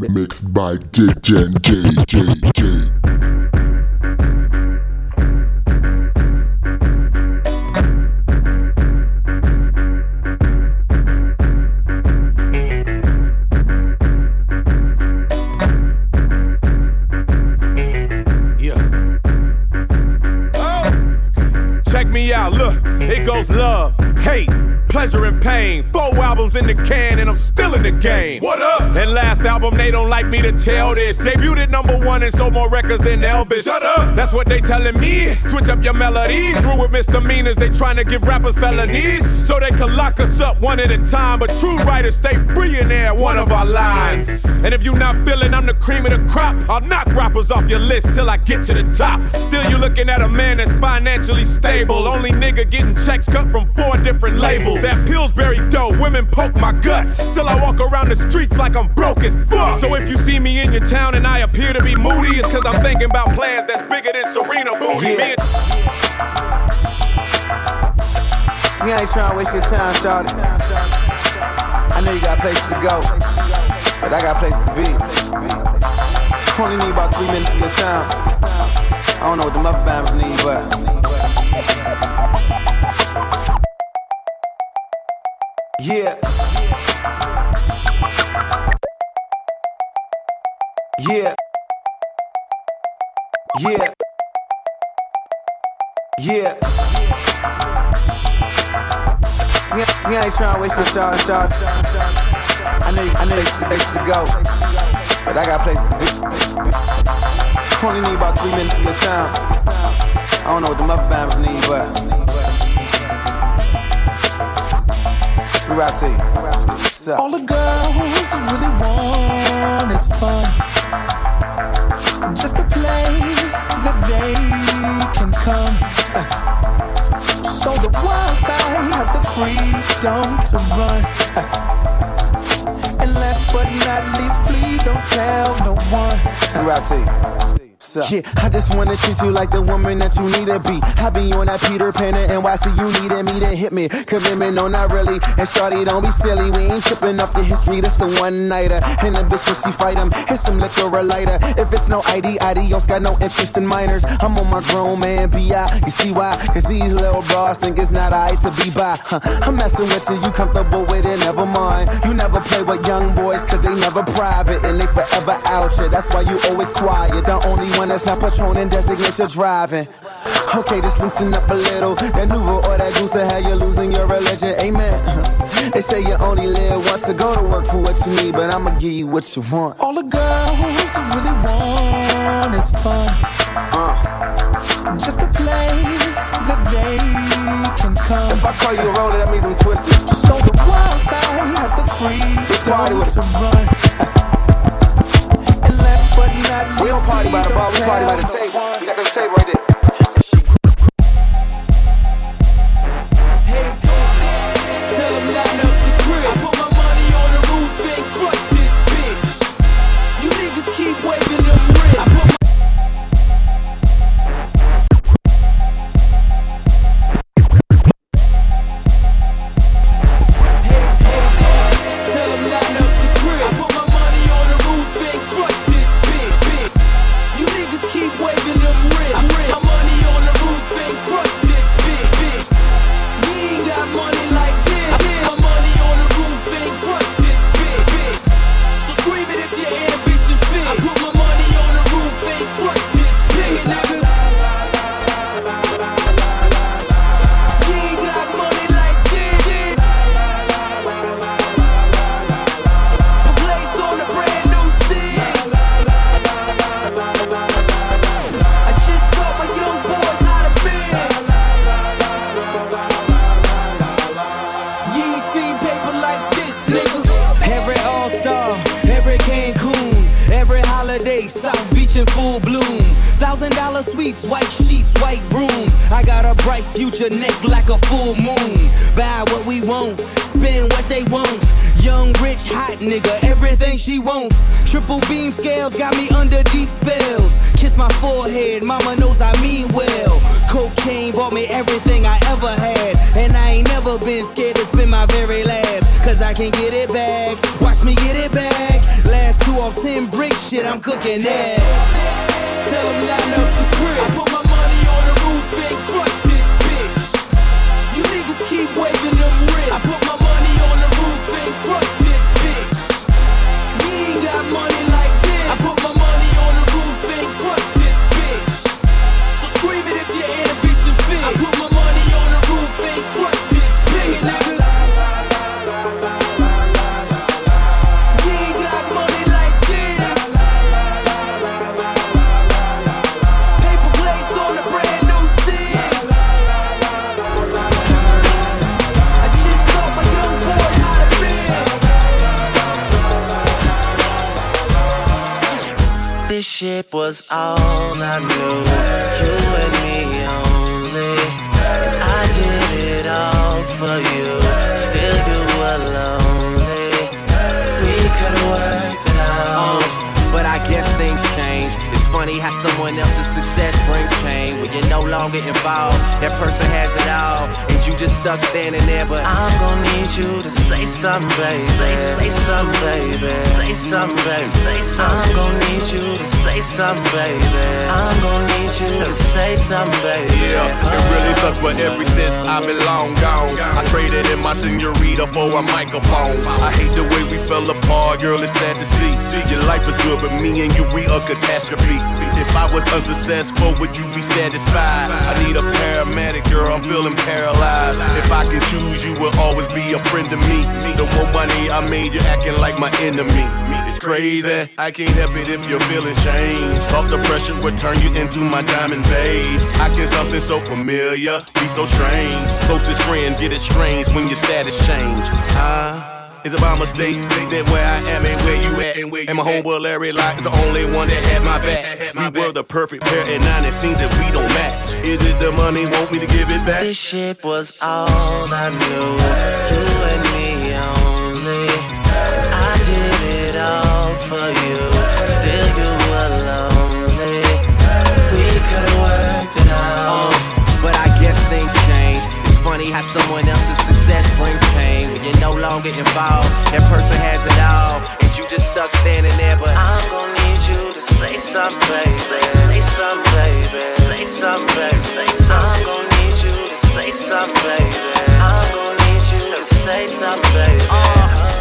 Mixed by DJ J J J. Yeah. Oh. Check me out, look, it goes love, hate, pleasure, and pain. Four albums in the can, and I'm still in the game. What up? And last album, they don't like me to tell this. Debuted at number one and sold more records than Elvis. Shut up! That's what they telling me. Switch up your melody. Oh. Through with misdemeanors, they trying to give rappers felonies. So they can lock us up one at a time. But true writers stay free in there, one of our lines. And if you not feeling I'm the cream of the crop, I'll knock rappers off your list till I get to the top. Still, you looking at a man that's financially stable. Only nigga getting checks cut from four different labels. That Pillsbury dough, women poke my guts. Still, I walk around the streets like I'm broke as fuck. So if you see me in your town and I appear to be moody, it's cause I'm thinking about plans that's bigger than Serena Booty. And- See, I ain't trying to waste your time, shawty. I know you got places to go, but I got places to be. Only need about three minutes of your time. I don't know what the mother bammers need, but. Yeah. Yeah. Yeah. Yeah. See, see, I ain't trying to waste your shot, shot. I know, I know you got places to go, but I got places to be. Only need about three minutes of your time. I don't know what the mother bammers need, but we rap to you. All the girls really want is fun. Just a place that they can come. So the wild side has the freedom to run. And last but not least, please don't tell no one. We Yeah, I just wanna treat you like the woman that you need to be. I be on that Peter Pan and NYC, you needed me to hit me. Commitment, no, not really. And shorty, don't be silly. We ain't tripping off the history. This a one nighter. And the bitch, she fight him, hit some liquor or lighter. If it's no ID, adios, got no interest in minors. I'm on my grown man, B.I. You see why? Cause these little bras think it's not alright to be by. Huh. I'm messing with you, you comfortable with it, never mind. You never play with young boys, cause they never private. And they forever out you. That's why you always quiet. The only one that's not patroning designate your driving. Okay, just loosen up a little. That Nuvo or that goose how you losing your religion. Amen. They say you only live once to go to work for what you need, but I'ma give you what you want. All the girls really want is fun. Just a place that they can come. If I call you a roller, that means I'm twisted. So the wild side has the party with to run. Party by the table. Funny how someone else's success brings pain when you're no longer involved. That person has it all, and you just stuck standing there. But I'm gonna need you to say something, baby. Say, say something, baby. Say something, baby. Say something. I'm gonna need you to say something, baby. I'm gonna need you to say something, baby. Yeah, it really sucks, but ever since I've been long gone, I traded in my senorita for a microphone. I hate the way we fell apart, girl, it's sad to see. Your life was good, but me and you, we a catastrophe. If I was unsuccessful, would you be satisfied? I need a paramedic, girl, I'm feeling paralyzed. If I can choose, you will always be a friend to me. The more money I made, you're acting like my enemy. It's crazy, I can't help it if your feelings change. Off the pressure would turn you into my diamond babe. I can something so familiar, be so strange. Closest friend get it strange when your status change. Ah. Is it my mistake that where I am ain't where you at? And my homeboy Larry Locke is the only one that had my back. We were the perfect pair, and now it seems that we don't match. Is it the money want me to give it back? This shit was all I knew. You and me only. I did it all for you. Still you were lonely. We could've worked it out. But I guess things change. It's funny how someone else's success brings pain when you're no longer involved. That person has it all, and you just stuck standing there. But I'm gonna need you to say something, baby. Say, something, baby. Say something, baby. Say. I'm gonna need you to say something, baby. I'm gonna need you to say something, baby. Hotter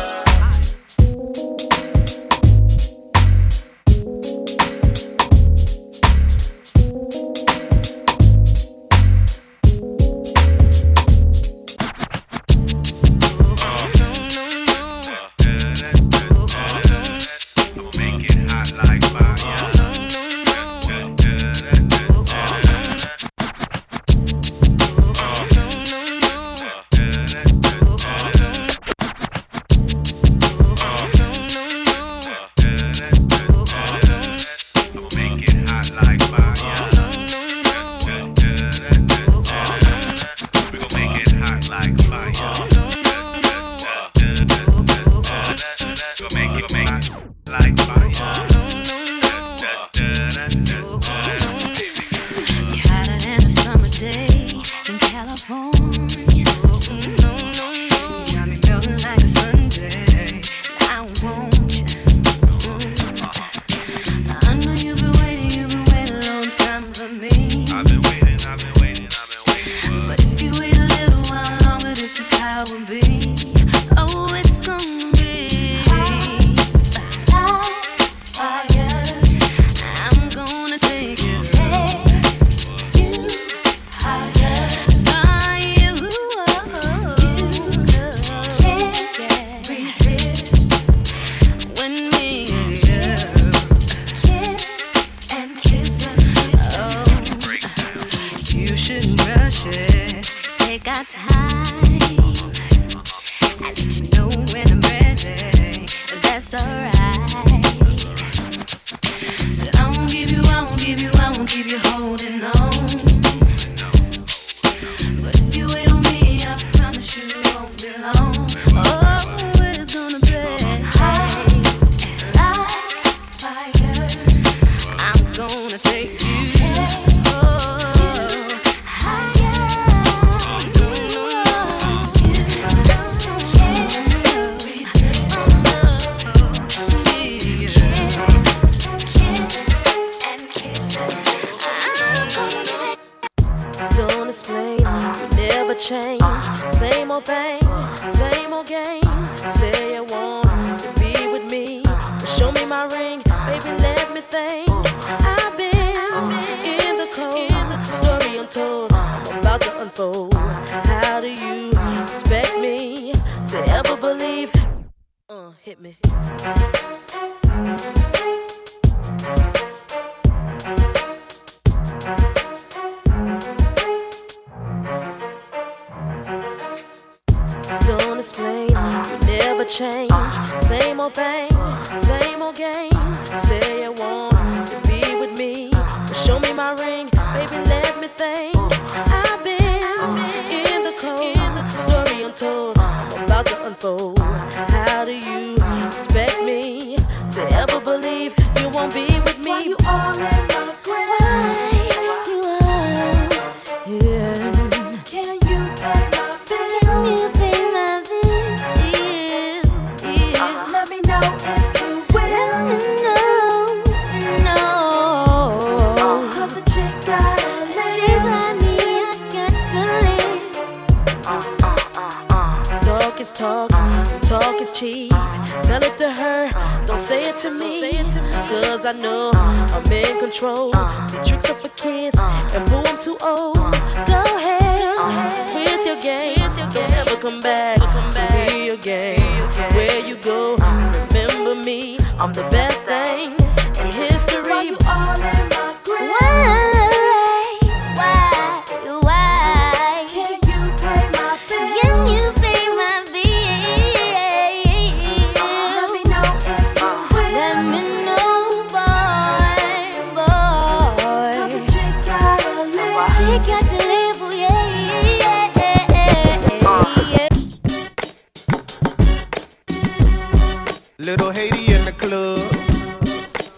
Little Haiti in the club.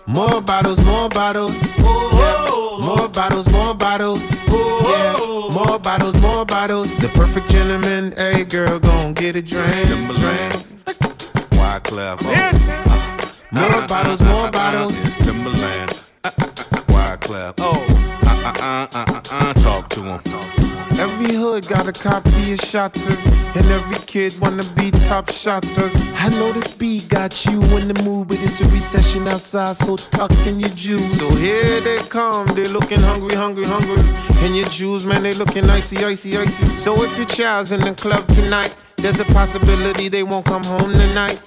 More bottles, more bottles. More bottles, more bottles. More bottles, more bottles. The perfect gentleman, a girl, gon' get a drink. Shotters. I know this beat got you in the mood, but it's a recession outside, so tuck in your juice. So here they come, they looking hungry, hungry, hungry. And your jewels, man, they looking icy, icy, icy. So if your child's in the club tonight, there's a possibility they won't come home tonight.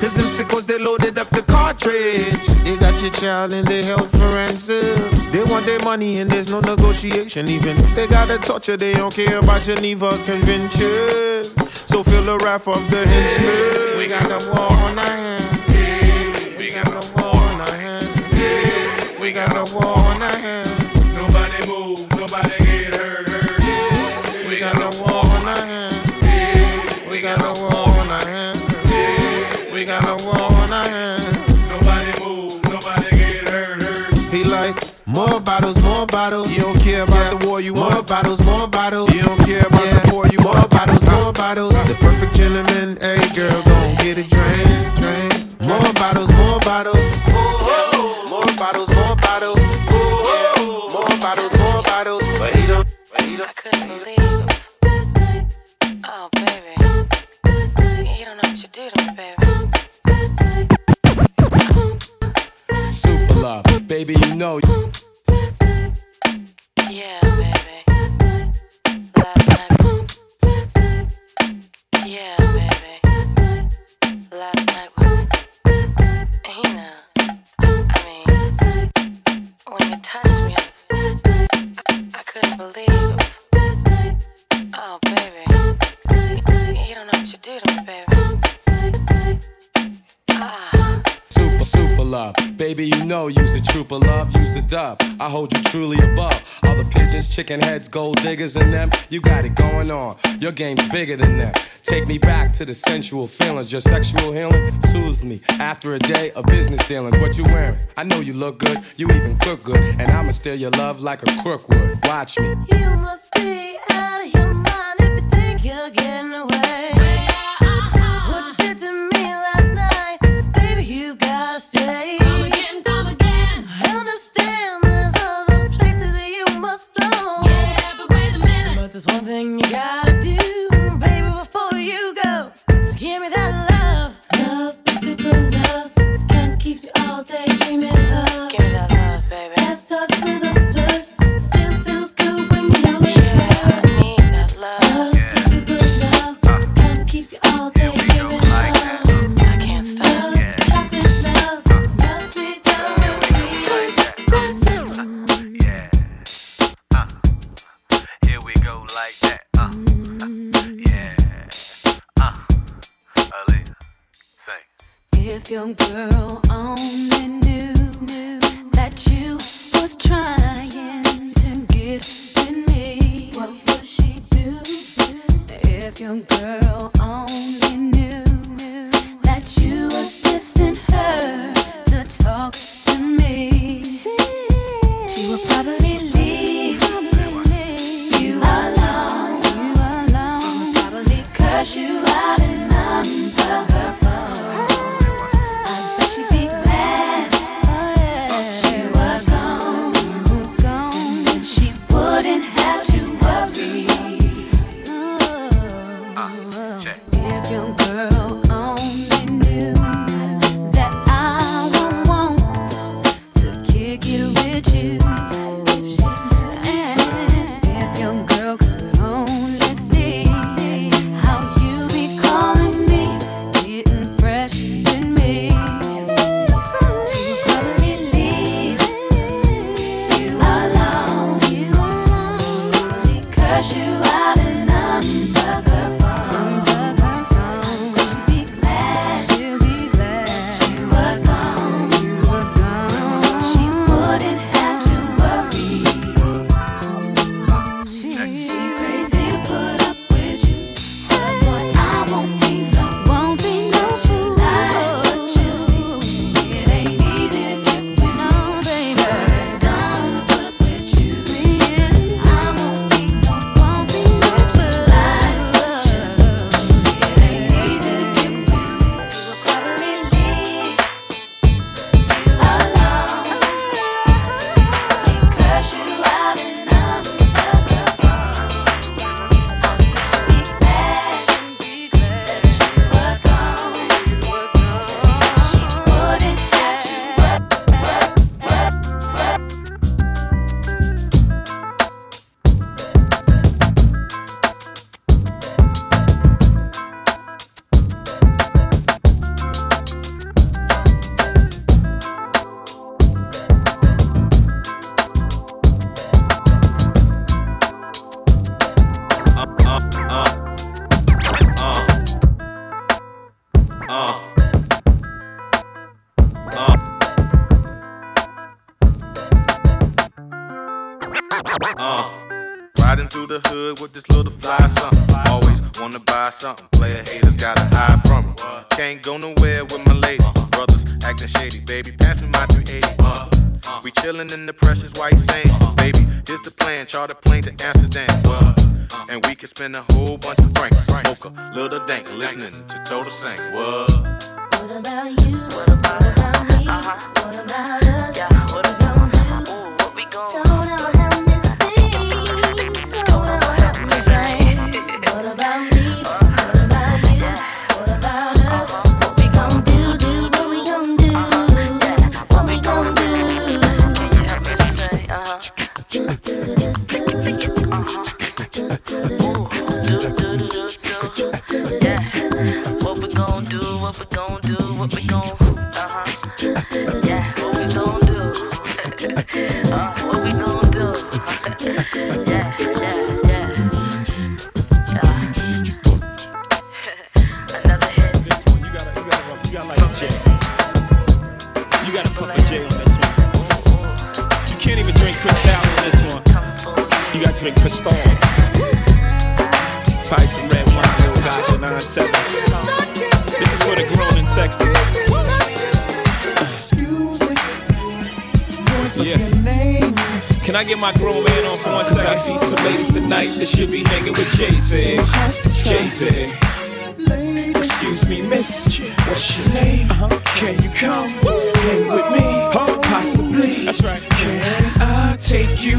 Cause them sickos, they loaded up the cartridge. They got your child and they held for ransom. They want their money and there's no negotiation. Even if they gotta torture, they don't care about Geneva Convention. So feel the wrath of the henchmen. We got a war on our hands. We got a war on our hands. We got a war on our hands. Nobody move, nobody get hurt, hurt. We got a war on our hands. We got a war on our hands. We got a war on our hands. Nobody move, nobody get hurt, hurt. He like more bottles, more bottles. You don't care about the war, you want more bottles, more bottles. You don't care about the war, you more bottles. The I hold you truly above. All the pigeons, chicken heads, gold diggers in them. You got it going on. Your game's bigger than them. Take me back to the sensual feelings. Your sexual healing soothes me. After a day of business dealings, what you wearing? I know you look good. You even cook good. And I'ma steal your love like a crook would. Watch me. You must be out of your mind if you think you're getting away. something you got. hood with this little fly something. Always wanna buy something. Player haters gotta hide from it. Can't go nowhere with my lady. Brothers acting shady, baby. Pass me my 380. Uh, we chillin' in the precious white sand, baby. Here's the plan: charter plane to Amsterdam, uh, and we can spend a whole bunch of francs. Smoke a little dank, listening to Total Sing. What? What about you? What about get my grown man on for one second? I see some ladies tonight that should be hanging with Jay-Z. Jay-Z. Excuse me, miss. What's your name? Uh-huh. Can you come hang with me? Possibly. That's right. Can I take you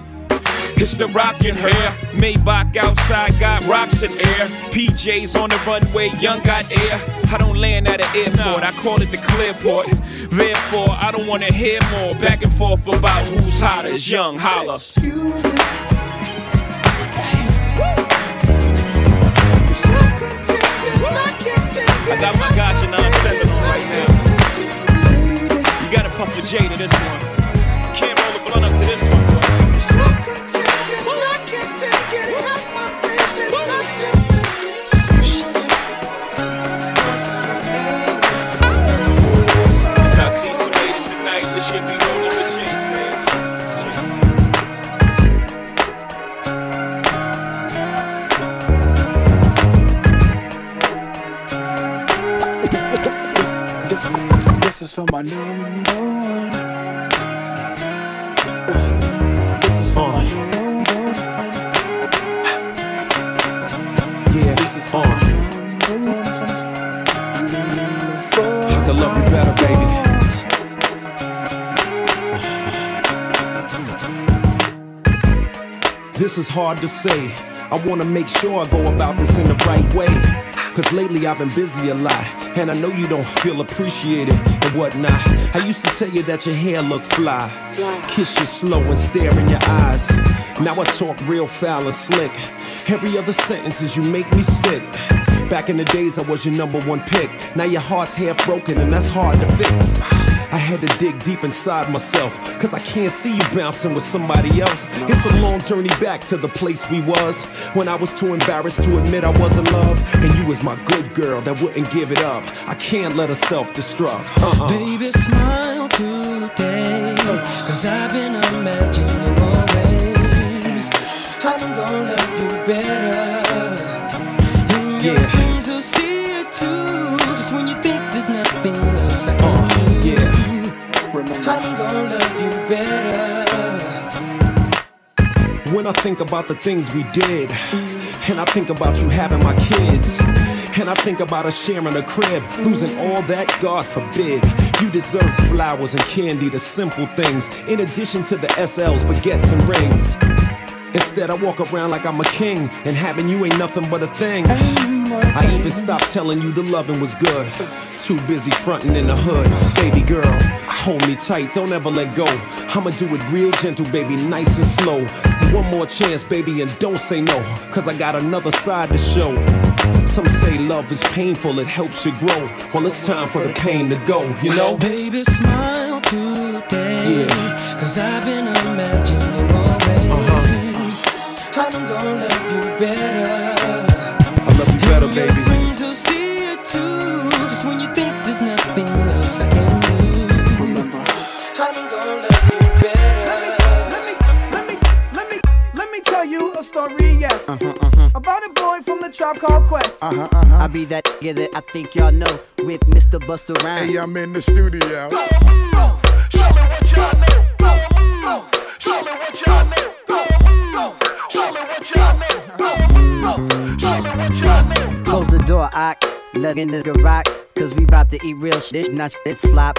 It's the rockin' hair. Maybach outside got rocks in air. PJs on the runway, young got air. I don't land at an airport, I call it the clearport. Therefore, I don't wanna hear more back and forth about who's hotter. Young holla. I got my gotcha 9-7 on right now. You gotta pump the J to this one. Can't roll a blunt up to this one, hard to say. I wanna make sure I go about this in the right way. Cause lately I've been busy a lot. And I know you don't feel appreciated and whatnot. I used to tell you that your hair looked fly. Kiss you slow and stare in your eyes. Now I talk real foul and slick. Every other sentence is you make me sick. Back in the days, I was your number one pick. Now your heart's half broken, and that's hard to fix. I had to dig deep inside myself, cause I can't see you bouncing with somebody else. It's a long journey back to the place we was when I was too embarrassed to admit I was in love. And you was my good girl that wouldn't give it up. I can't let her self destruct. Uh-uh. Baby, smile today. Cause I've been imagining I think about the things we did, and I think about you having my kids, and I think about us sharing a crib, losing all that, God forbid. You deserve flowers and candy, the simple things, in addition to the SLs, baguettes, and rings. Instead, I walk around like I'm a king, and having you ain't nothing but a thing. I even stopped telling you the loving was good. Too busy fronting in the hood. Baby girl, hold me tight, don't ever let go. I'ma do it real gentle, baby, nice and slow. One more chance, baby, and don't say no, cause I got another side to show. Some say love is painful, it helps you grow. Well, it's time for the pain to go, you know? Baby, smile today. Cause I've been imagining more uh-huh. ways. I'm gonna love you better. I love you better, baby. Story, yes. About a boy from the tribe called Quest. Uh-huh, uh-huh. I be that nigga that I think y'all know with Mr. Busta Rhymes. Hey, I'm in the studio. show me what ya mean show me what ya mean show me what ya mean close the door, I let in the rock. Cause we bout to eat real shit, not shit slop.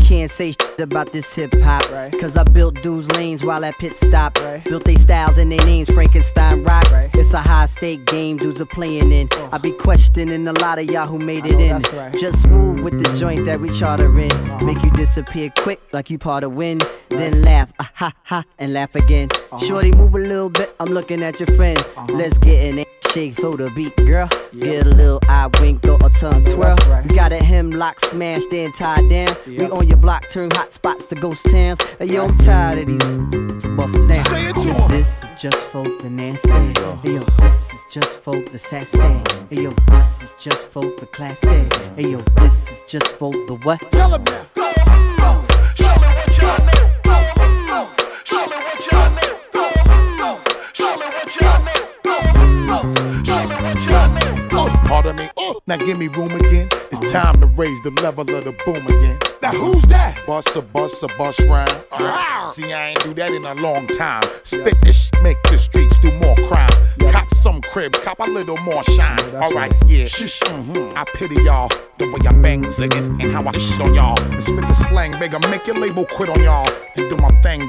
Can't say shit about this hip hop. Cause I built dudes lanes while at pit stop. Built they styles and their names, Frankenstein rock. It's a high stake game dudes are playing in. I be questioning a lot of y'all who made it in. Just move with the joint that we charter in. Make you disappear quick like you part of wind. Then laugh, ah ha ha, and laugh again. Shorty, move a little bit. I'm looking at your friend. Let's get in it. Shake, throw the beat, girl. Get a little eye wink or a tongue twirl. You got a hemlock smashed and tied down. We on your block, turn hot spots to ghost towns. Hey, yo, I'm tired of these. Bust it down. Say it to Yo. This is just for the nasty. Hey, yo, this is just for the sassy. Hey, yo, this is just for the classy. Hey, yo, this is just for the what? Tell him now. Pardon me. Now give me room again. It's time to raise the level of the boom again. Now who's that? Bust a bust a bust round. See, I ain't do that in a long time. Spit this, make the streets do more crime. Cop some cribs, cop a little more shine. Alright, yeah. Shish, mhm. I pity y'all. The way I bang singing and how I shit on y'all. And spit the slang, bigger, make your label quit on y'all. And do my thing.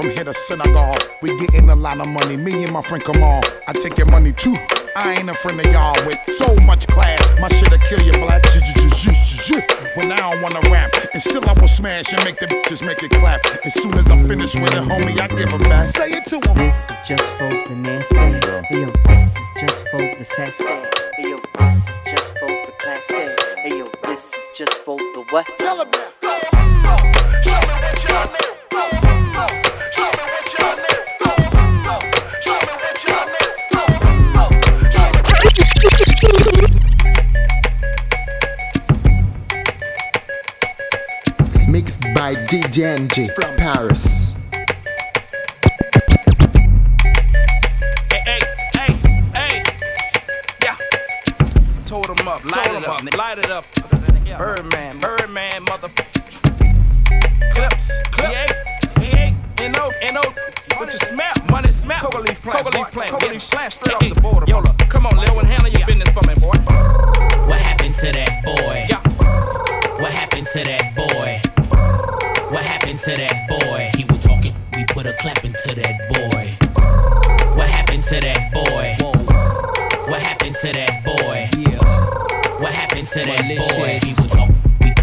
From here to Senegal, we getting a lot of money. Me and my friend Kamal, I take your money too. I ain't a friend of y'all with so much class. My shit'll kill you black. J- j- j- j- j- j- When I don't wanna rap, and still I will smash and make the bitches make it clap. As soon as I'm finished with it, homie, I give it back. Say it to 'em. This is just for the nasty. Hey, yo, this is just for the sassy. Hey, yo, this is just for the classy. Hey, yo, this is just for the what? Tell him now. Mixed by DJ NG from Paris. Hey, hey, hey, hey. Yeah. Told him up, light it up, light it up. Birdman, Birdman, motherfucker. Clipse, clips. Yeah, yeah. Ain't no, ain't no. What you smell? Money smell. Coca leaf plant, coca leaf plant, coca leaf plant, straight off the border. Yola, come on, Lil, and handle your business for me, boy. What happened to that boy? What happened to that boy? What happened to that boy? He was talking, we put a clap into that boy. What happened to that boy? What happened to that boy? What happened to that boy?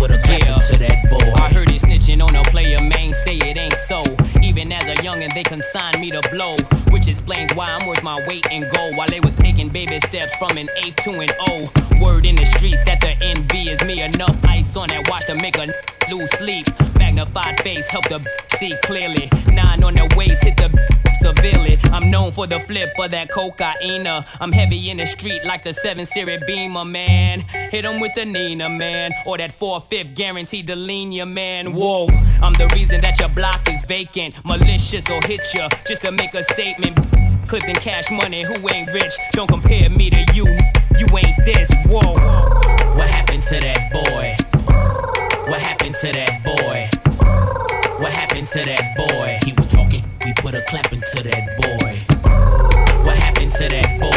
Put a clap into that boy. I heard it snitching on a player, man, say it ain't so. Even as a youngin', they consigned me to blow, which explains why I'm worth my weight in gold. While they was taking baby steps from an eighth to an O. Word in the streets that the envy is me. Enough ice on that watch to make a lose sleep. Magnified face help the see clearly. Nine on the waist hit the I'm known for the flip of that cocaine. I'm heavy in the street like the 7 Series Beamer, man. Hit 'em with the Nina, man. Or that 4-5 guaranteed to lean ya, man. Whoa, I'm the reason that your block is vacant. Malicious or hit ya just to make a statement. Clipse and cash money, who ain't rich? Don't compare me to you. You ain't this, whoa. What happened to that boy? What happened to that boy? What happened to that boy? He was we put a clap into that boy. What happened to that boy?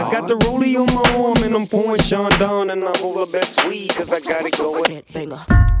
I got the rollie on my arm and I'm pouring Sean Don and I'm the best weed cause I got it going. Banger.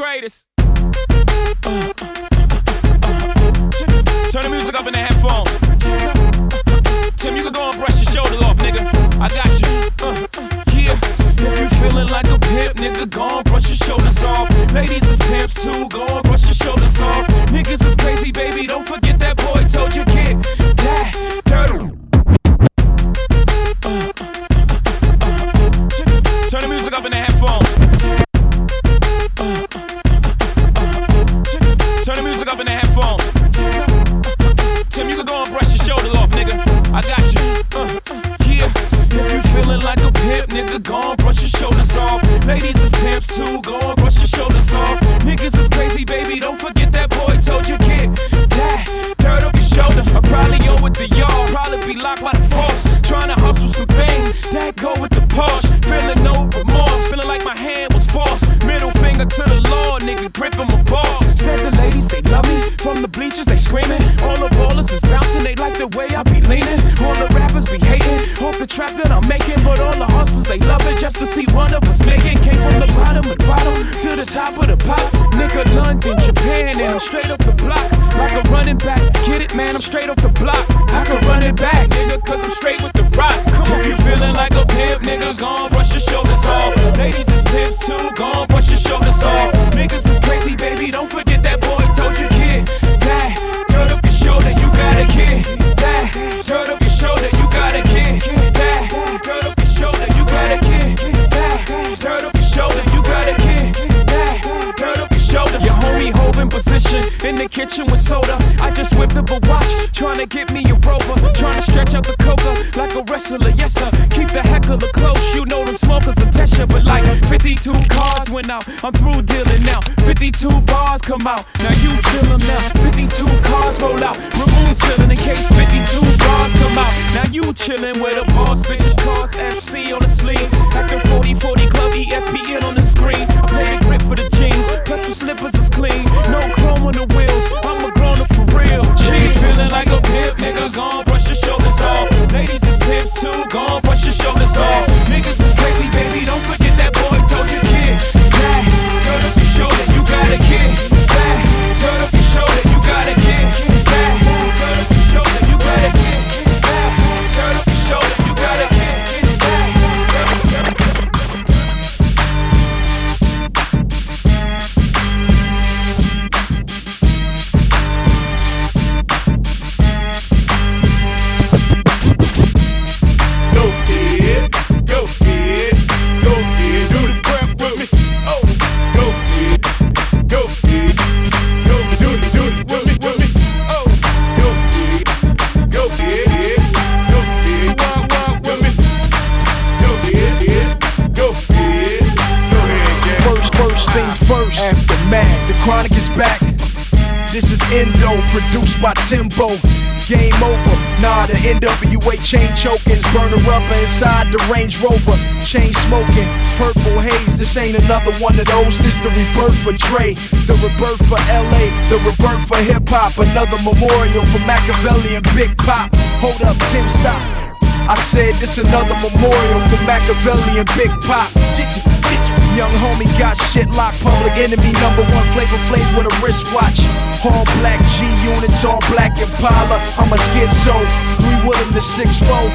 Greatest. Turn the music up in the headphones. Tim, you can go and brush your shoulders off, nigga. I got you. Uh, yeah. If you feeling like a pimp, nigga, go running back. Get it, man, I'm straight off the block. I can run it back, nigga, cause I'm straight with the rock. Come on, if you feeling like a pimp, nigga, go on, brush your shoulders off. Ladies is pimps too, go in the kitchen with soda. I just whipped up a watch, trying to get me a rover. Trying to stretch out the coca like a wrestler, yes sir. Keep the heckler close, you know them smokers a Tesha. But like 52 cards went out, I'm through dealing now. 52 bars come out, now you feel them now. 52 cars roll out, remove ceiling in case 52 bars come out. Now you chillin' with a boss, bitch, cards FC on the sleeve. The 40 40 Club ESPN on the screen. I play the grip for the jeans, plus the slippers is clean. No chrome on the wheels. I'm a grown up for real. She feeling like a pimp, nigga. Gone, brush your shoulders off. Ladies is pimps too. Gone, brush your shoulders off. Niggas is crazy, baby. Don't forget that boy told you kid. Back, turn up your shoulder. You got a kid. Back, turn up produced by Timbo. Game over. Nah, the NWA chain chokings, burning rubber inside the Range Rover. Chain smoking, purple haze. This ain't another one of those. This the rebirth for Dre, the rebirth for LA, the rebirth for hip hop. Another memorial for Machiavelli and Big Pop. Hold up, Tim, stop. I said this another memorial for Machiavelli and Big Pop. Young homie got shit locked, public enemy number one flavor flav with a wristwatch. All black G units, all black Impala. I'm a schizo, three Willem the six four.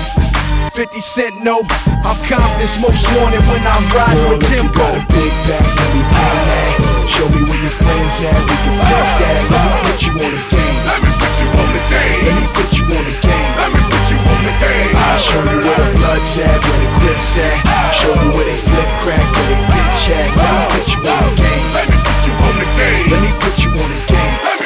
50 Cent, no, I'm Compton's most wanted when I'm riding Girl, with if you Timbo. got a big back, let me bang that. Show me where your friends at, we can flip that. Let me put you on the game. Let me put you on the game. Let me put you on the game. Let me put you on the game. I'll show you where the blood's at, where the grip's at. Show you where they flip crack, where they bitch at. Let me put you on the game. Let me put you on the game. Let me put you on the game.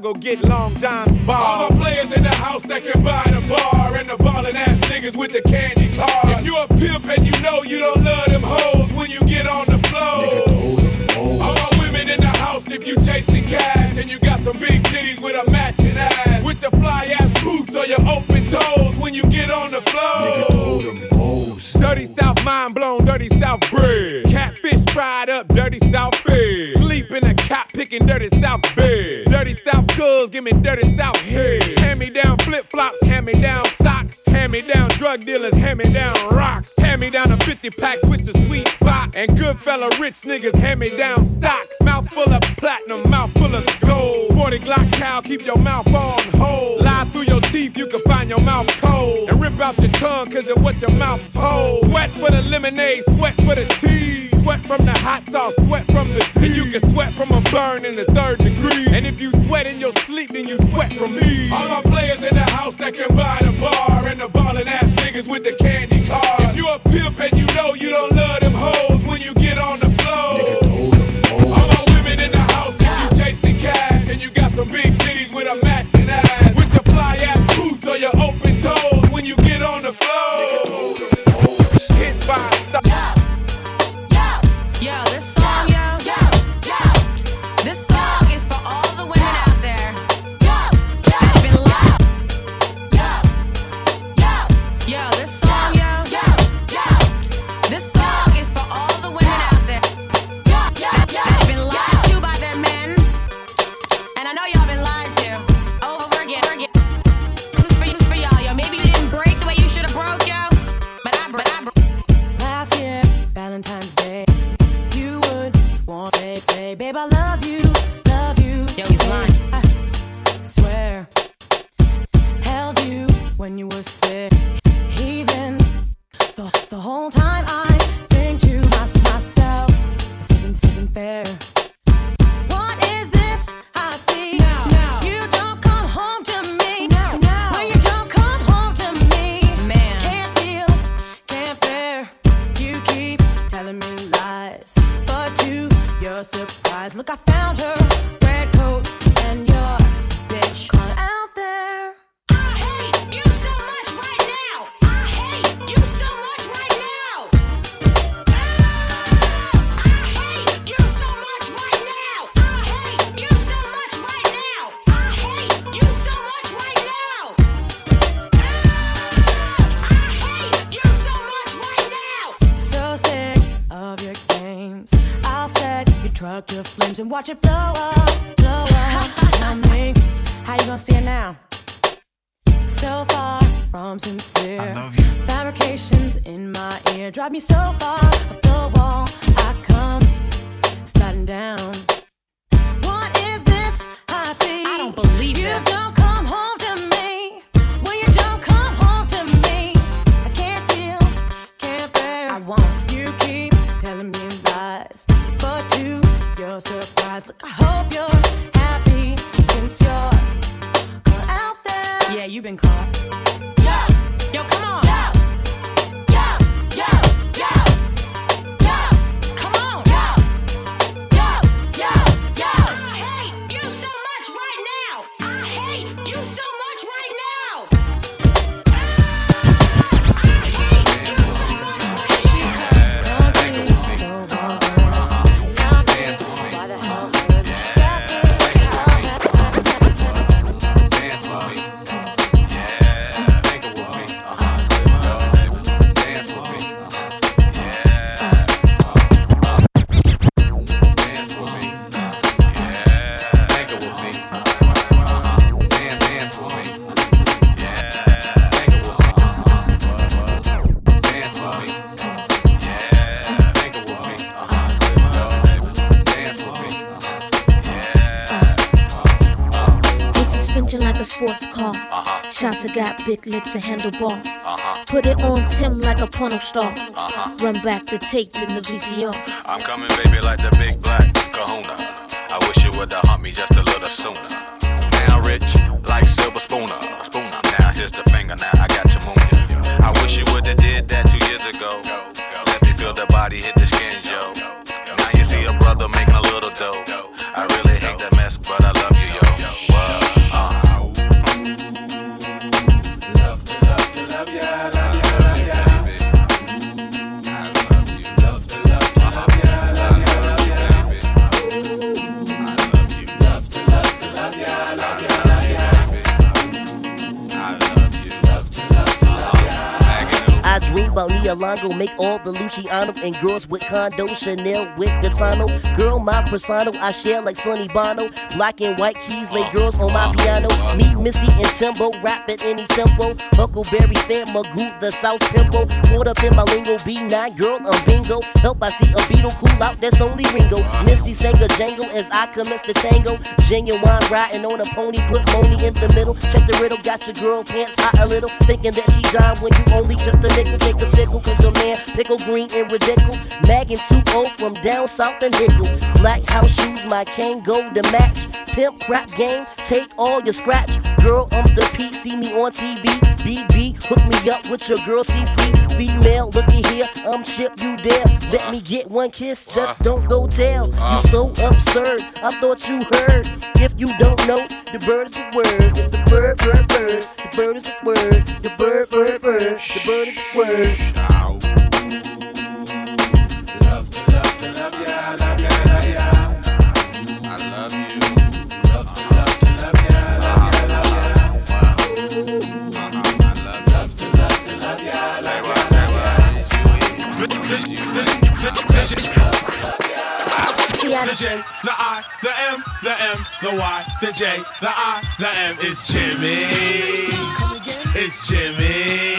They like to get long John's balls. All the players in the house that can buy the bar. And the ballin' ass niggas with the candy cars. If you a pimp and you know you don't love them hoes when you get on the floor. All my women in the house if you chasing cash. And you got some big titties with a matching ass. With your fly ass boots or your open toes when you get on the floor. Dirty South mind blown, dirty South bread. Catfish fried up, dirty South fed. Sleep in a cop picking dirty South bed. Dirty South girls, give me dirty South head. Hand me down flip flops, hand me down socks. Hand me down drug dealers, hand me down rocks. Hand me down a 50 pack, switch the sweet box. And good fella rich niggas, hand me down stocks. Mouth full of platinum, mouth full of gold. 40 Glock cow, keep your mouth on hold. Lie through your teeth, you can find your mouth cold. And rip out your tongue, cause of what your mouth told. Sweat for the lemonade, sweat for the tea. Sweat from the hot sauce, sweat from the tea. And you can sweat from a burn in the third degree. Sweat in your sleep, then you sweat from me. All my players in the house that can buy the bar. And the ballin' ass watch it blow up, blow up. Tell me, how you gonna see it now? So far from sincere. I love you. Fabrications in my ear drive me so far up the wall. I come sliding down. What is this I see? I don't believe you this. don't come home to me. When you don't come home to me, I can't deal, can't bear. I won't. You keep telling me lies, but to your surprise, look, I hope you're happy since you're out there. Yeah, you've been caught. Shanta got big lips and handlebars. Uh-huh. Put it on Tim like a porno star. Uh-huh. Run back the tape in the VCR. I'm coming, baby, like the big black kahuna. I wish you would've humped me just a little sooner. Now rich, like silver spooner. Spooner. Now here's the finger, now I got your moon. I wish you would've did that two years ago. Let me feel the body hit the skin, Luciano and girls with condo, Chanel with Gaetano. Girl, my persona, I share like Sonny Bono. Black and white keys, lay girls on my piano. Me, Missy, and Timbo, rap at any tempo. Huckleberry fan, Magoo, the South Pimple. Caught up in my lingo, B9, girl, I'm bingo. Help, I see a beetle cool out, that's only Ringo. Missy sang a jangle as I commence the tango. Genuine riding on a pony, put money in the middle. Check the riddle, got your girl pants hot a little. Thinking that she dime when you only just a nickel. Take a tickle, cause your man pickle green and ridiculous. Mag and 2 from down south and Hickle. Black house shoes, my cane go to match. Pimp crap game, take all your scratch. Girl, I'm the P, see me on TV. BB, hook me up with your girl CC. Female, looky here, I'm Chip, you there. Let me get one kiss, just don't go tell. You so absurd, I thought you heard. If you don't know, the bird is the word. It's the bird, bird, bird. The bird is the word. The bird, bird, bird. The bird is the word. The the Y, the J, the I, the M. It's Jimmy. It's Jimmy.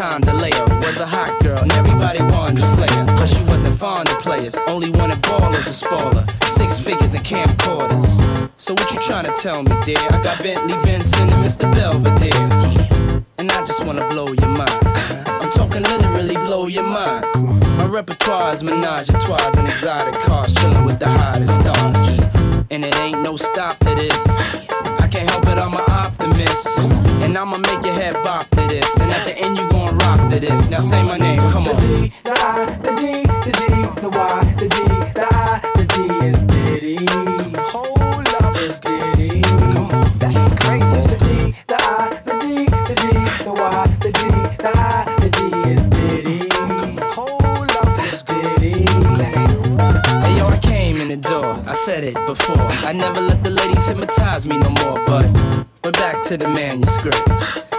Named Tom Was a hot girl, and everybody wanted to slay her. But she wasn't fond of players, only wanted ballers to spoiler. Six figures and camcorders. So what you trying to tell me, dear? I got Bentley Benson and Mr. Belvedere. And I just wanna blow your mind. I'm talking literally blow your mind. My repertoire is menage a trois to the manuscript.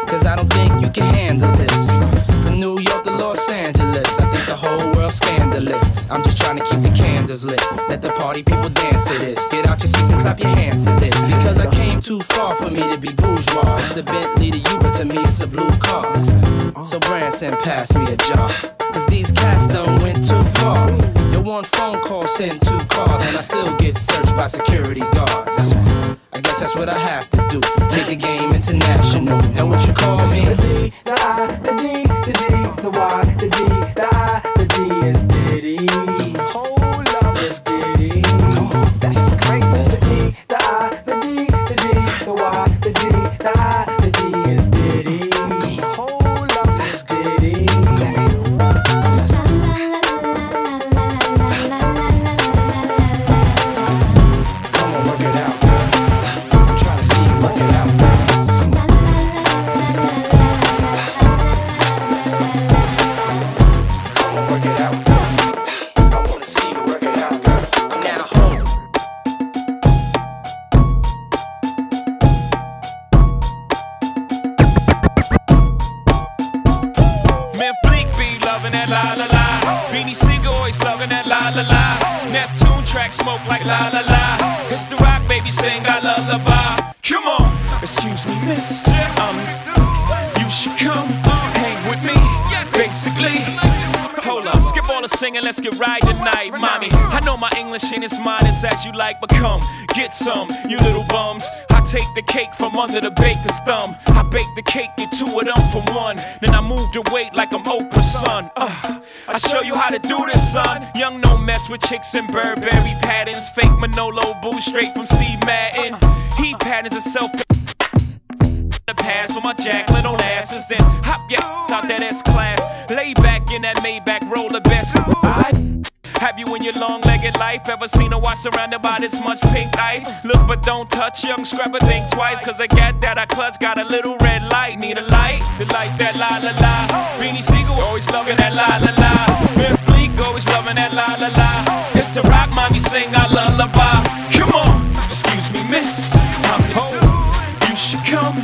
Cause I don't think you can handle this. From New York to Los Angeles, I think the whole world's scandalous. I'm just trying to keep the candles lit. Let the party people dance to this. Get out your seats and clap your hands to this. Because I came too far for me to be bourgeois. It's a Bentley to you, but to me it's a blue car. So Branson, pass me a jar. Let's get right tonight, mommy. I know my English ain't as modest as you like, but come, get some, you little bums. I take the cake from under the baker's thumb. I bake the cake, get two of them for one. Then I move the weight like I'm Oprah's son. Uh, I show you how to do this, son. Young no mess with chicks in Burberry patterns. Fake Manolo boo straight from Steve Madden. He patterns himself the pass for my jack, little asses. Then hop yeah, out that S class. Lay back in that Maybach, roll the best. I have you in your long-legged life ever seen a watch surrounded by this much pink ice? Look but don't touch, young scrapper think twice. Cause the gat that I clutch got a little red light. Need a light to light that la la la. Beanie Siegel always loving that la la la. Biff Bleak always loving that la la la. It's the rock mommy sing I lullaby. Come on, excuse me, miss. I'm home. You should come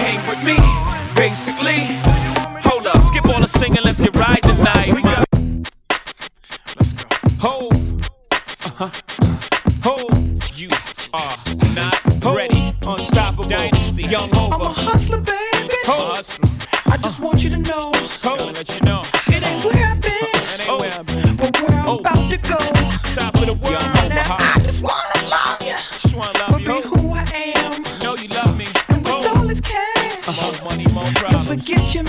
hang with me. Basically, hold up, skip all the singing, let's get right Uh-huh. Hove. You are not ready. Unstoppable. Dynasty. Young Hova. I'm a hustler, baby. Hustler. I just want you to know. Hove. Let you know. It ain't where I've been. It ain't where I've been. But where I'm about to go. Top of the world. Young Hova. Now I just wanna love you. Just wanna love But you. be who I am. Know you love me. And with all this cash. More money, more problems. forget your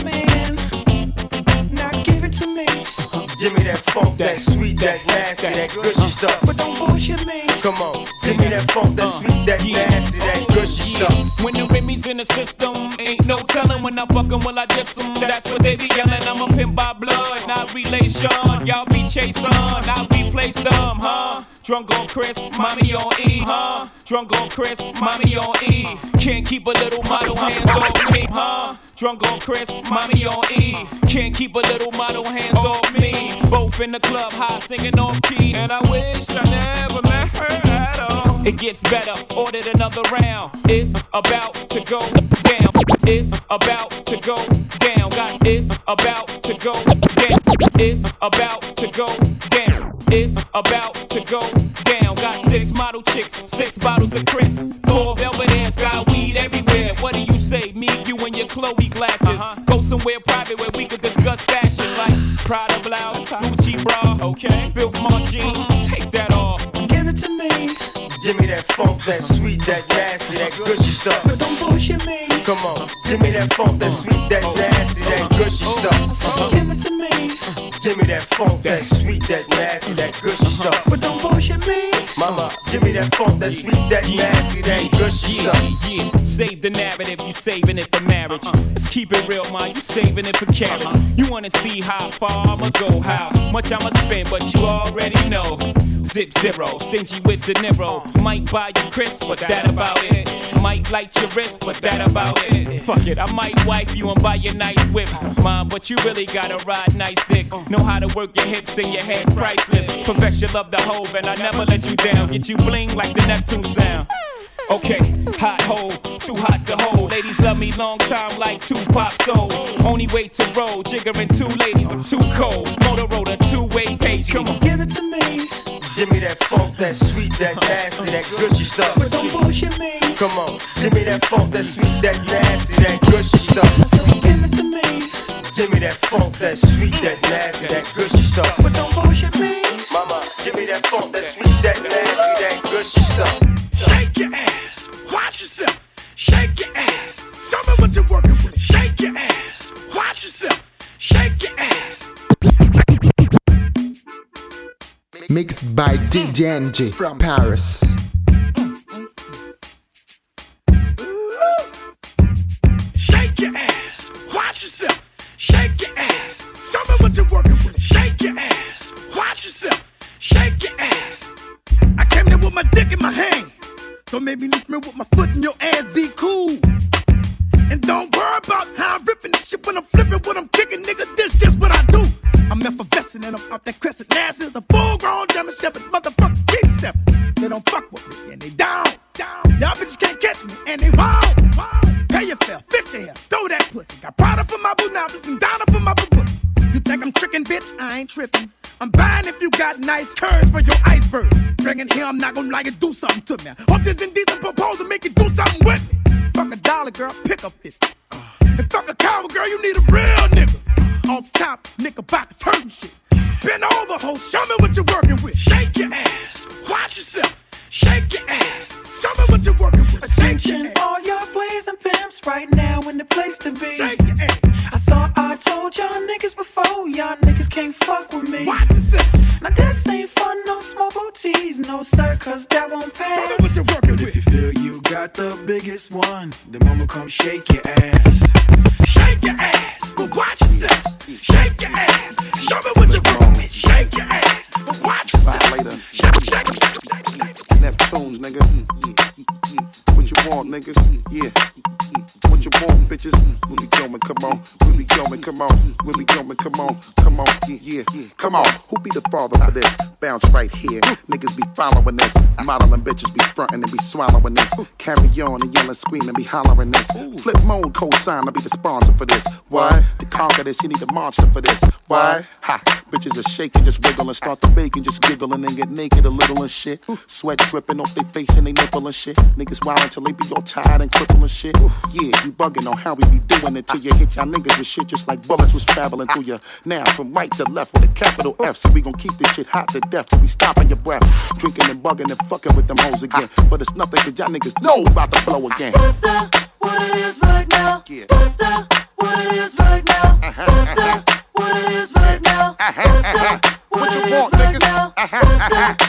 that funk, that sweet, that nasty, that gushy uh. stuff. But don't bullshit me. Come on, give me that funk, that uh. sweet, that nasty, that oh, gushy stuff. When the Remy's in the system, ain't no telling when I fuck 'em, will I diss 'em? That's what they be yelling. I'm a pimp by blood, not relation. Y'all be chasing, I replace them, huh? Drunk on Chris, mommy on E, huh? Drunk on Chris, mommy on E. Can't keep a little model hands off me, huh? Drunk on Chris, mommy on E. Can't keep a little model hands off me. Both in the club, high singing off key. And I wish I never met her at all. It gets better, ordered another round. It's about to go down. It's about to go down. Guys, it's about to go down. It's about to go down. It's about to go down. Got six model chicks, six bottles of Chris, four private where we could discuss fashion like Prada blouse, Gucci bra, okay, Filth Mark jeans. Take that off. Give it to me. Give me that funk, that sweet, that nasty, that gushy stuff. But don't bullshit me. Come on, give me that funk, that sweet, that nasty, that gushy stuff. Give it to me. Give me that funk, that sweet, that nasty, that gushy stuff. But don't bullshit me. Mama, give me that funk, that sweet, that nasty, that gushy yeah, stuff. Yeah, save the narrative, you saving it for marriage. Keep it real, man, you saving it for carriage. You wanna see how far I'ma go, how much I'ma spend, but you already know. Zip zero, stingy with the Nero. Might buy you crisp, but that about it. Might light your wrist, but that about it. Fuck it, I might wipe you and buy you nice whips, Mom, but you really gotta ride nice dick. Know how to work your hips and your hands priceless. Profess you love the hove and I never let you down. Get you bling like the Neptune sound. Okay, hot hole, too hot to hold. Ladies love me long time like two Tupac soul. Only way to roll, jiggering two ladies, I'm too cold. Motorola, two-way page, come on. Give it to me. Give me that funk, that sweet, that uh-huh. nasty, that gushy stuff. But don't bullshit me. Come on, give me that funk, that sweet, that nasty, that gushy stuff. So Give it to me. Give me that funk, that sweet, that nasty, that gushy stuff. But don't bullshit me. Mama, give me that funk, that sweet, that nasty, that gushy stuff. Shake your ass. Mixed by DJ NG from Paris. Shake your ass, watch yourself. Shake your ass, show me what you're working with. Shake your ass, watch yourself. Shake your ass. I came there with my dick in my hand. Don't make me lift me with my foot in your ass, be cool. Don't worry about how I'm ripping this shit when I'm flipping, when I'm kicking, nigga. This just what I do. I'm effervescing and I'm out that crescent. Nass is a full grown German shepherd. Motherfucker, keep stepping. They don't fuck with me and they down, down. Y'all bitches can't catch me and they wild, wild. Pay your fare, fix your hair, throw that pussy. Got Prada for my novice and Donna for my boo pussy. You think I'm tricking, bitch? I ain't tripping. I'm buying if you got nice curves for your iceberg. Bring it here, I'm not gonna like it, do something to me. Hope this indecent proposal make you do something with me. Fuck a dollar, girl, pick up 50. Uh, and fuck a coward, girl, you need a real nigga. Off top, knickerbockers hurting shit. Bend over, ho, show me what you're working with. Shake your ass, watch yourself. Shake your ass, show me what you're working with. Shake your Attention, all y'all blazing pimps right now in the place to be. Shake your ass. I thought I told y'all niggas before, y'all niggas can't fuck with me. Watch yourself. Now this ain't fun, no small booties, no sir, cause that won't Show me what you're working But if you feel you got the biggest one, then mama come shake your ass. Shake your ass, right here. Following this. Modeling bitches be frontin' and be swallowing this. Carry on and yelling, screaming, be hollering this. Flip mode, co-sign, I be the sponsor for this. Why? To conquer this, you need a monster for this. Why? Ha! Bitches are shaking, just wiggling, start to bake and just giggling and get naked a little and shit. Sweat dripping off their face and they nipple and shit. Niggas wild until they be all tired and crippled and shit. Yeah, you bugging on how we be doing it till you hit y'all niggas with shit just like bullets was traveling through you. Now from right to left with a capital F, so we gon' keep this shit hot to death till we stopping your breath. Drinking and bugging and fucking with them hoes again. But it's nothing cause y'all niggas know about to blow again. That? What it is right now? Yeah. That? What it is right now? What's that? What it is right now? What's that? What you it want, is right niggas? now? Uh-huh, uh-huh.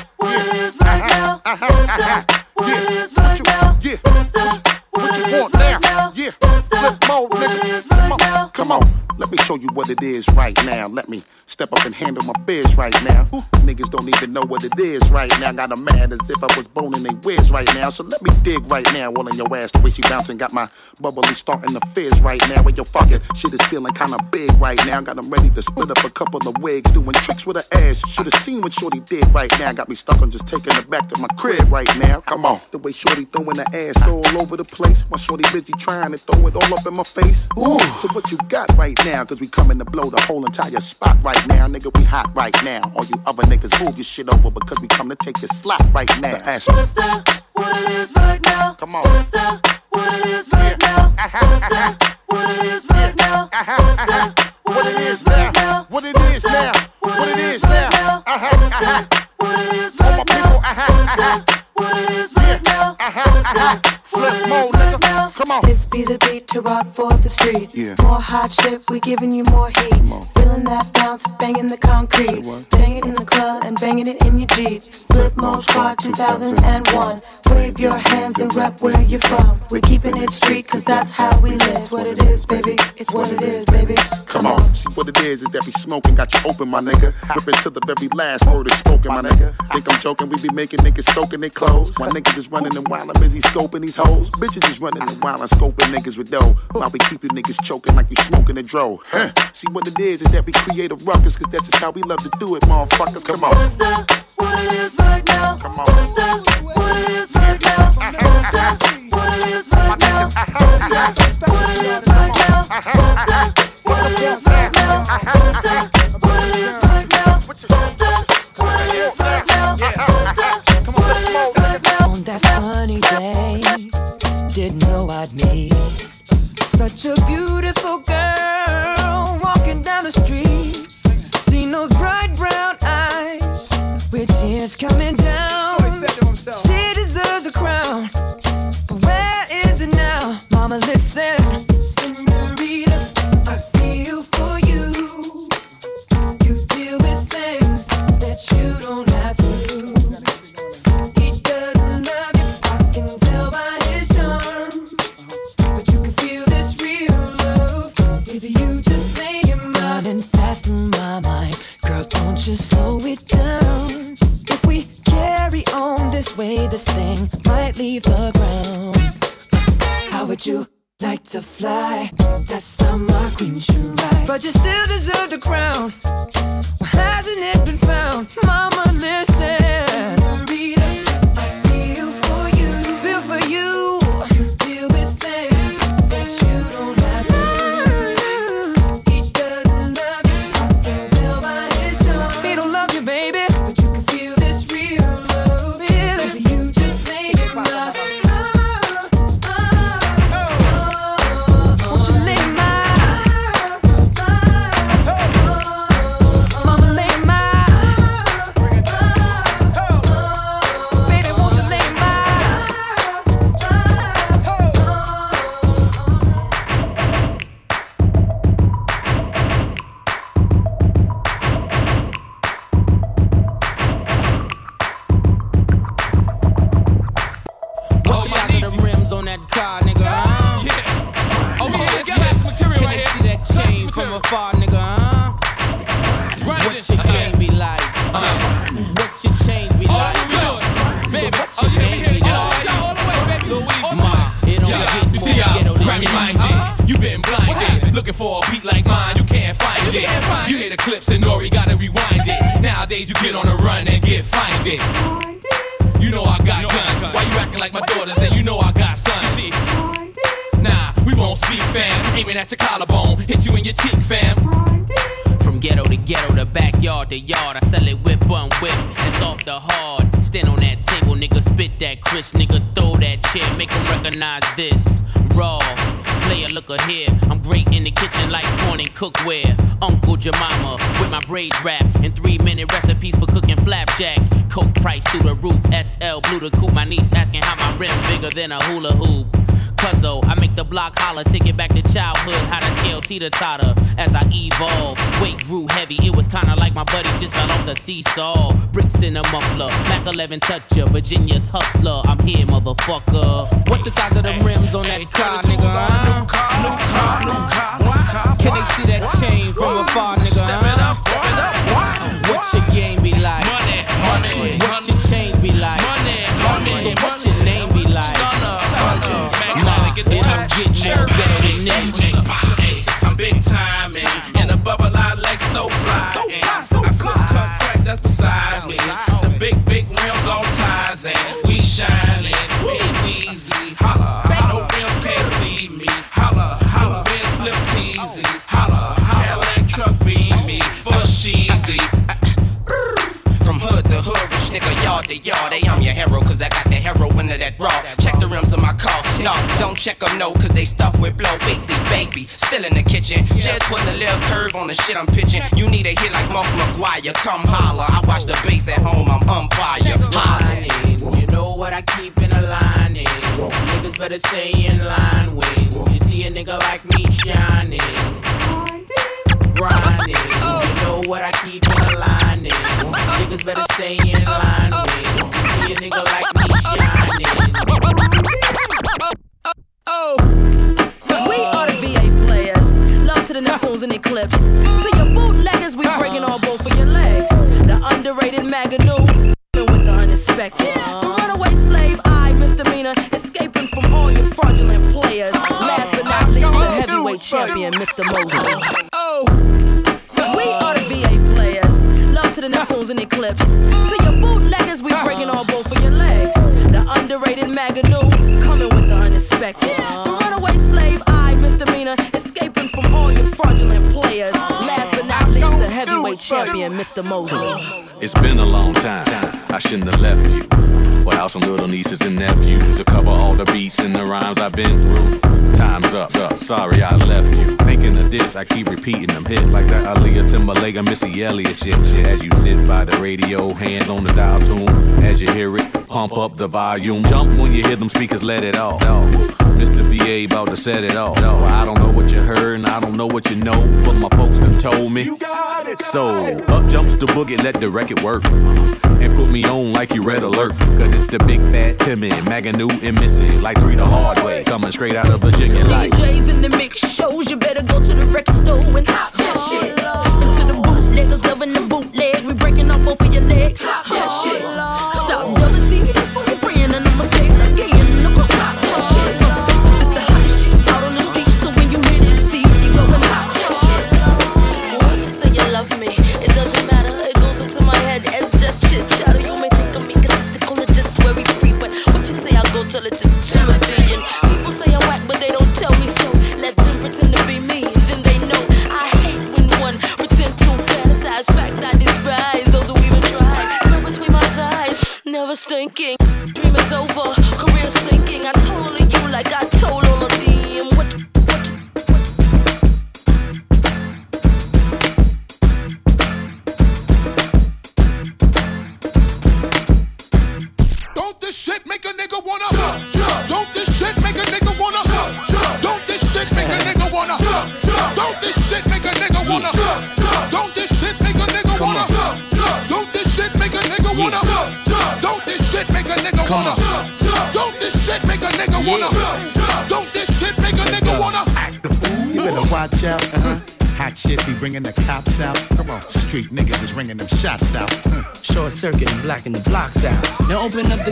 Show you what it is right now. Let me step up and handle my biz right now. Niggas don't even know what it is right now. Got 'em mad as if I was boning they whiz right now. So let me dig right now. All in your ass. The way she bouncing got my bubbly starting to fizz right now. When your fucking shit is feeling kinda big right now. I got 'em ready to split up a couple of wigs. Doing tricks with her ass. Should've seen what Shorty did right now. Got me stuck on just taking her back to my crib right now. Come on. The way Shorty throwing her ass all over the place. While Shorty busy trying to throw it all up in my face. Ooh. So what you got right now? Cause we coming to blow the whole entire spot right now. Nigga, we hot right now. All you other niggas move your shit over because we come to take your slot right now. The ass What's that? What it is right now? Come on. What's that? What it is right now? What's that? what it is right now? What's that? What it is right now? What it is now? What it is now? Uh-huh, uh-huh. What it is All my people, uh-huh, uh-huh. What it is right now? Flip mode, nigga. Come on. This be the beat to rock for the street. Yeah. More hot shit, we giving you more heat. Feeling that bounce, banging the concrete. Bang it in the club and banging it in your Jeep. Flip mode squad 2001. Wave your hands and rep where you're from. We're keeping it street, cause that's how we live. It's what it is, baby. It's what it is, baby. Come on. See what it is is that we smoking, got you open, my nigga. Ripping to the very last word is spoken, my nigga. Think I'm joking, we be making niggas soaking their clothes. My niggas just running and while I'm busy scoping these hoes. Bitches just running and while I'm scoping niggas with dough. While we keep you niggas choking like you smoking a dro. Huh. See what it is is that we create a ruckus, cause that's just how we love to do it, motherfuckers. Come on. What it is right SL blue to coupe. My niece asking how my rim bigger than a hula hoop. Cuzzo, I make the block holler, take it back to childhood. How to scale teeter totter as I evolve. Weight grew heavy, it was kinda like my buddy just fell off the seesaw. Bricks in a muffler, Mac 11 toucher, Virginia's hustler. I'm here, motherfucker. What's the size of the rims on that car, nigga? Huh? Can they see that chain from afar, nigga? Huh? What your game be like? Money, money, What your chain be like? Money, money, what your name be like? Nah, it don't get more ghetto than this. I'm big time and in a bubble I like so fly. So fly, so I cook, cut, crack, that's besides me. To yard. Hey, I'm your hero, cause I got the heroin of that raw. Check the rims of my car. No, don't check them, no, cause they stuffed with blow. Easy, baby, still in the kitchen. Just putting a little curve on the shit I'm pitching. You need a hit like Mark McGwire. Come holler. I watch the bass at home, I'm umpire. Holla. You know what I keep in a line is. Niggas better stay in line with. You see a nigga like me shining. Grinding. Oh. You know what I keep in a line is. Niggas better stay in line with. You see a nigga like me shining. Oh. We are the VA players. Love to the Neptunes and Clipse. To your bootleggers, we breaking all both of your legs. The underrated Magoo. With the unexpected. The runaway slave, I misdemeanor. Escaping from all your fraudulent players. Last but not least, the heavyweight champion, Mr. Moses. Oh. Underrated champion, Mr. Moses. It's been a long time. I shouldn't have left you. Without some little nieces and nephews to cover all the beats and the rhymes I've been through. Time's up. up. Sorry I left you. Thinking of this, I keep repeating them hits like that Aaliyah Timberlake and Missy Elliott shit, shit. As you sit by the radio, hands on the dial tune. As you hear it, pump up the volume. Jump when you hear them speakers, let it off. Mr. VA about to set it off. No, I don't know what you heard and I don't know what you know, but my folks done told me. You got it. So up jumps the boogie, let the record work. And put me on like you red alert. Cause it's the big bad Timmy, Magoo and Missy. Like three the hard way. Coming straight out of Virginia like. DJs in the mix shows, you better go to the record store and hop that shit. Into the bootleggers loving the bootleg, we breaking up both of your legs. Hop that shit.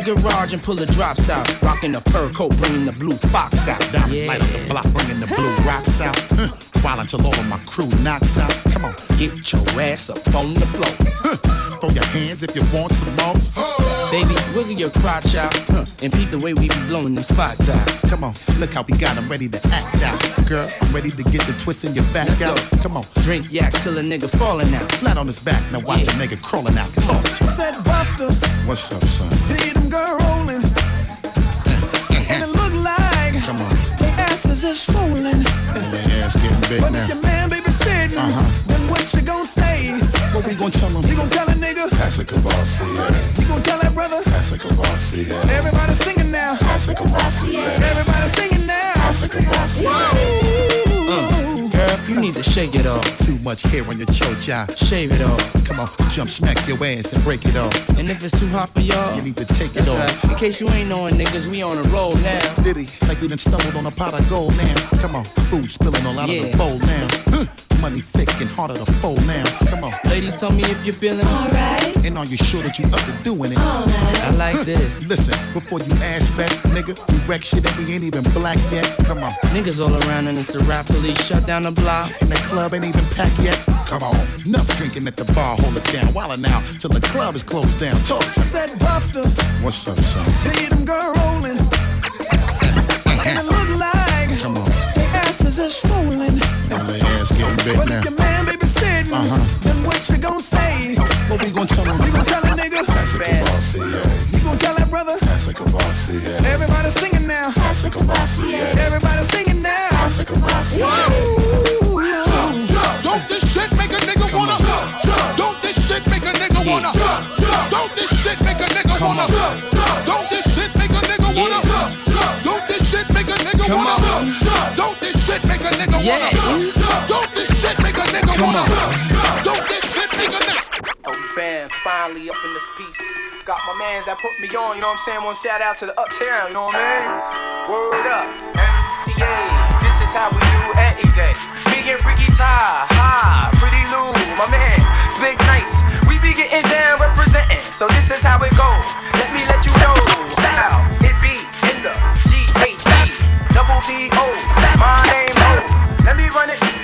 Garage and pull the drops out. Rocking the fur coat, bringing the blue fox out. Diamonds light up the block, bringing the blue rocks out. Huh. While until all of my crew knocks out. Come on, get your ass up on the floor. Huh. Throw your hands if you want some more. Baby, wiggle your crotch out huh, and peep the way we be blowing them spots out. Come on, look how we got 'em ready to act out. Girl, I'm ready to get the twist in your back Let's out. go. Come on, Drink yak till a nigga falling out. flat on his back. Now watch a nigga crawling out. Talk to me. Said Busta, What's up, son? see them girl rolling. And it look like Come on. their asses is swollen. And their ass getting big But now. if your man baby sitting, Uh-huh. then what you gon' say? What we gon' tell him? You gon' tell a nigga? That's a Courvoisier. You gon' tell that brother? That's a Courvoisier. Everybody singing now. That's a Courvoisier. Everybody singing now. That's a Courvoisier. Uh, girl, you need to shake it off. Too much hair on your chocha. Shave it off. Come on, jump, smack your ass and break it off. And if it's too hot for y'all, You need to take it off. right. In case you ain't knowing, niggas, we on a roll now. Diddy, like we done stumbled on a pot of gold now. Come on, food spilling all out of the bowl now. Huh. Money thick and harder to fold now. Come on. Ladies, tell me if you're feeling alright. And are you sure that you up to doing it? I like this. Listen, before you ask back, nigga, we wreck shit and we ain't even black yet. Come on. Niggas all around and it's the rap police shut down the block. And the club ain't even packed yet. Come on. Enough drinking at the bar, hold it down. While now, till the club is closed down. Talk to me. Said Busta, What's up, son? see them girl rolling. And it look like Come on asses is swollen. And my ass getting big but now. But your man baby sitting, uh-huh. then what you gonna say? What we gonna tell him? We gonna tell a nigga? That's a Kavasi, yeah. You gonna tell that brother? That's a Kavasi, yeah. Everybody singing now. Mans that put me on, you know what I'm saying? One shout out to the uptown, you know what I mean? Word up, MCA, this is how we do any day. Big and tie, ha, pretty Lou, my man, it's big nice. We be getting down representing, so this is how it goes. Let me let you know it be in the G-H-E, double D-O, my name O. Let me run it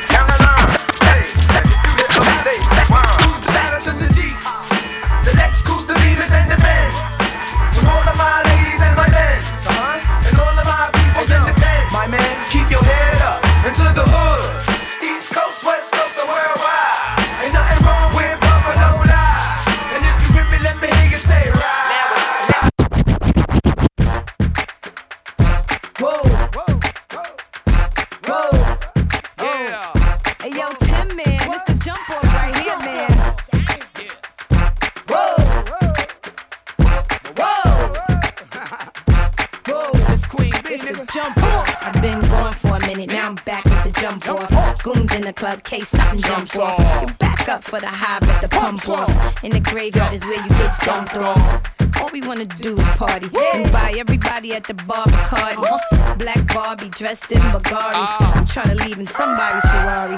club, case something jump off. You back up for the high, but the pump off. In the graveyard is where you get dumped off. Wanna do is party and buy everybody at the bar Bacardi. Uh-huh. Black Barbie dressed in Bulgari. Ah. I'm tryna leave in somebody's Ferrari.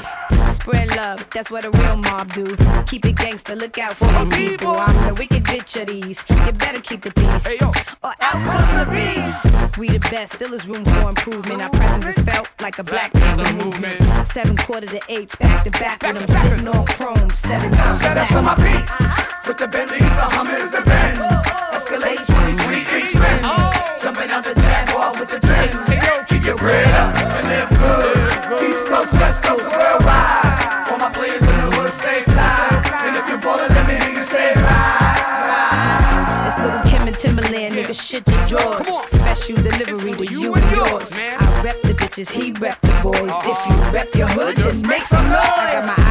Spread love, that's what a real mob do. Keep it gangster, look out for the people. I'm the wicked bitch of these. You better keep the peace, or out come the beast. We the best, still is room for improvement. Our presence is felt like a black panther movement. Seven quarter to eights, back to back with them sitting on chrome seven times. Set us on my beats. With the Bentleys, the Hummers, the Benz. Escalade 23 inch rims. Jumping out the Jaguar with the Timbs. Keep your bread up and live good. East Coast, West Coast, worldwide. All my players in the hood stay fly. And if you're ballin', let me hear you say ride. It's little Kim and Timbaland, nigga, shit your jaws. Special delivery to you and yours. I rep the bitches, he rep the boys. If you uh-huh. rep your hood, then make some noise.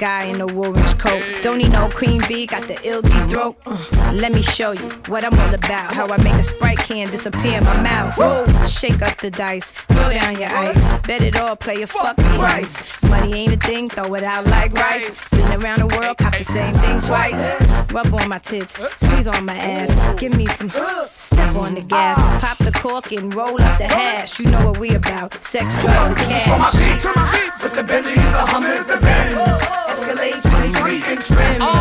Guy in the orange coat. Don't need no cream bee, got the ill deep throat. Uh, let me show you what I'm all about. How I make a sprite can disappear in my mouth. Shake up the dice, throw down your ice. Bet it all, play a fucking price. Money ain't a thing, throw it out like rice. Been around the world, cop the same thing twice. Rub on my tits, squeeze on my ass. Give me some, step on the gas. Pop the cork and roll up the hash. You know what we about, sex, drugs, and cash. This is for my beats. With the Bentleys, the Hummers, the 23 inch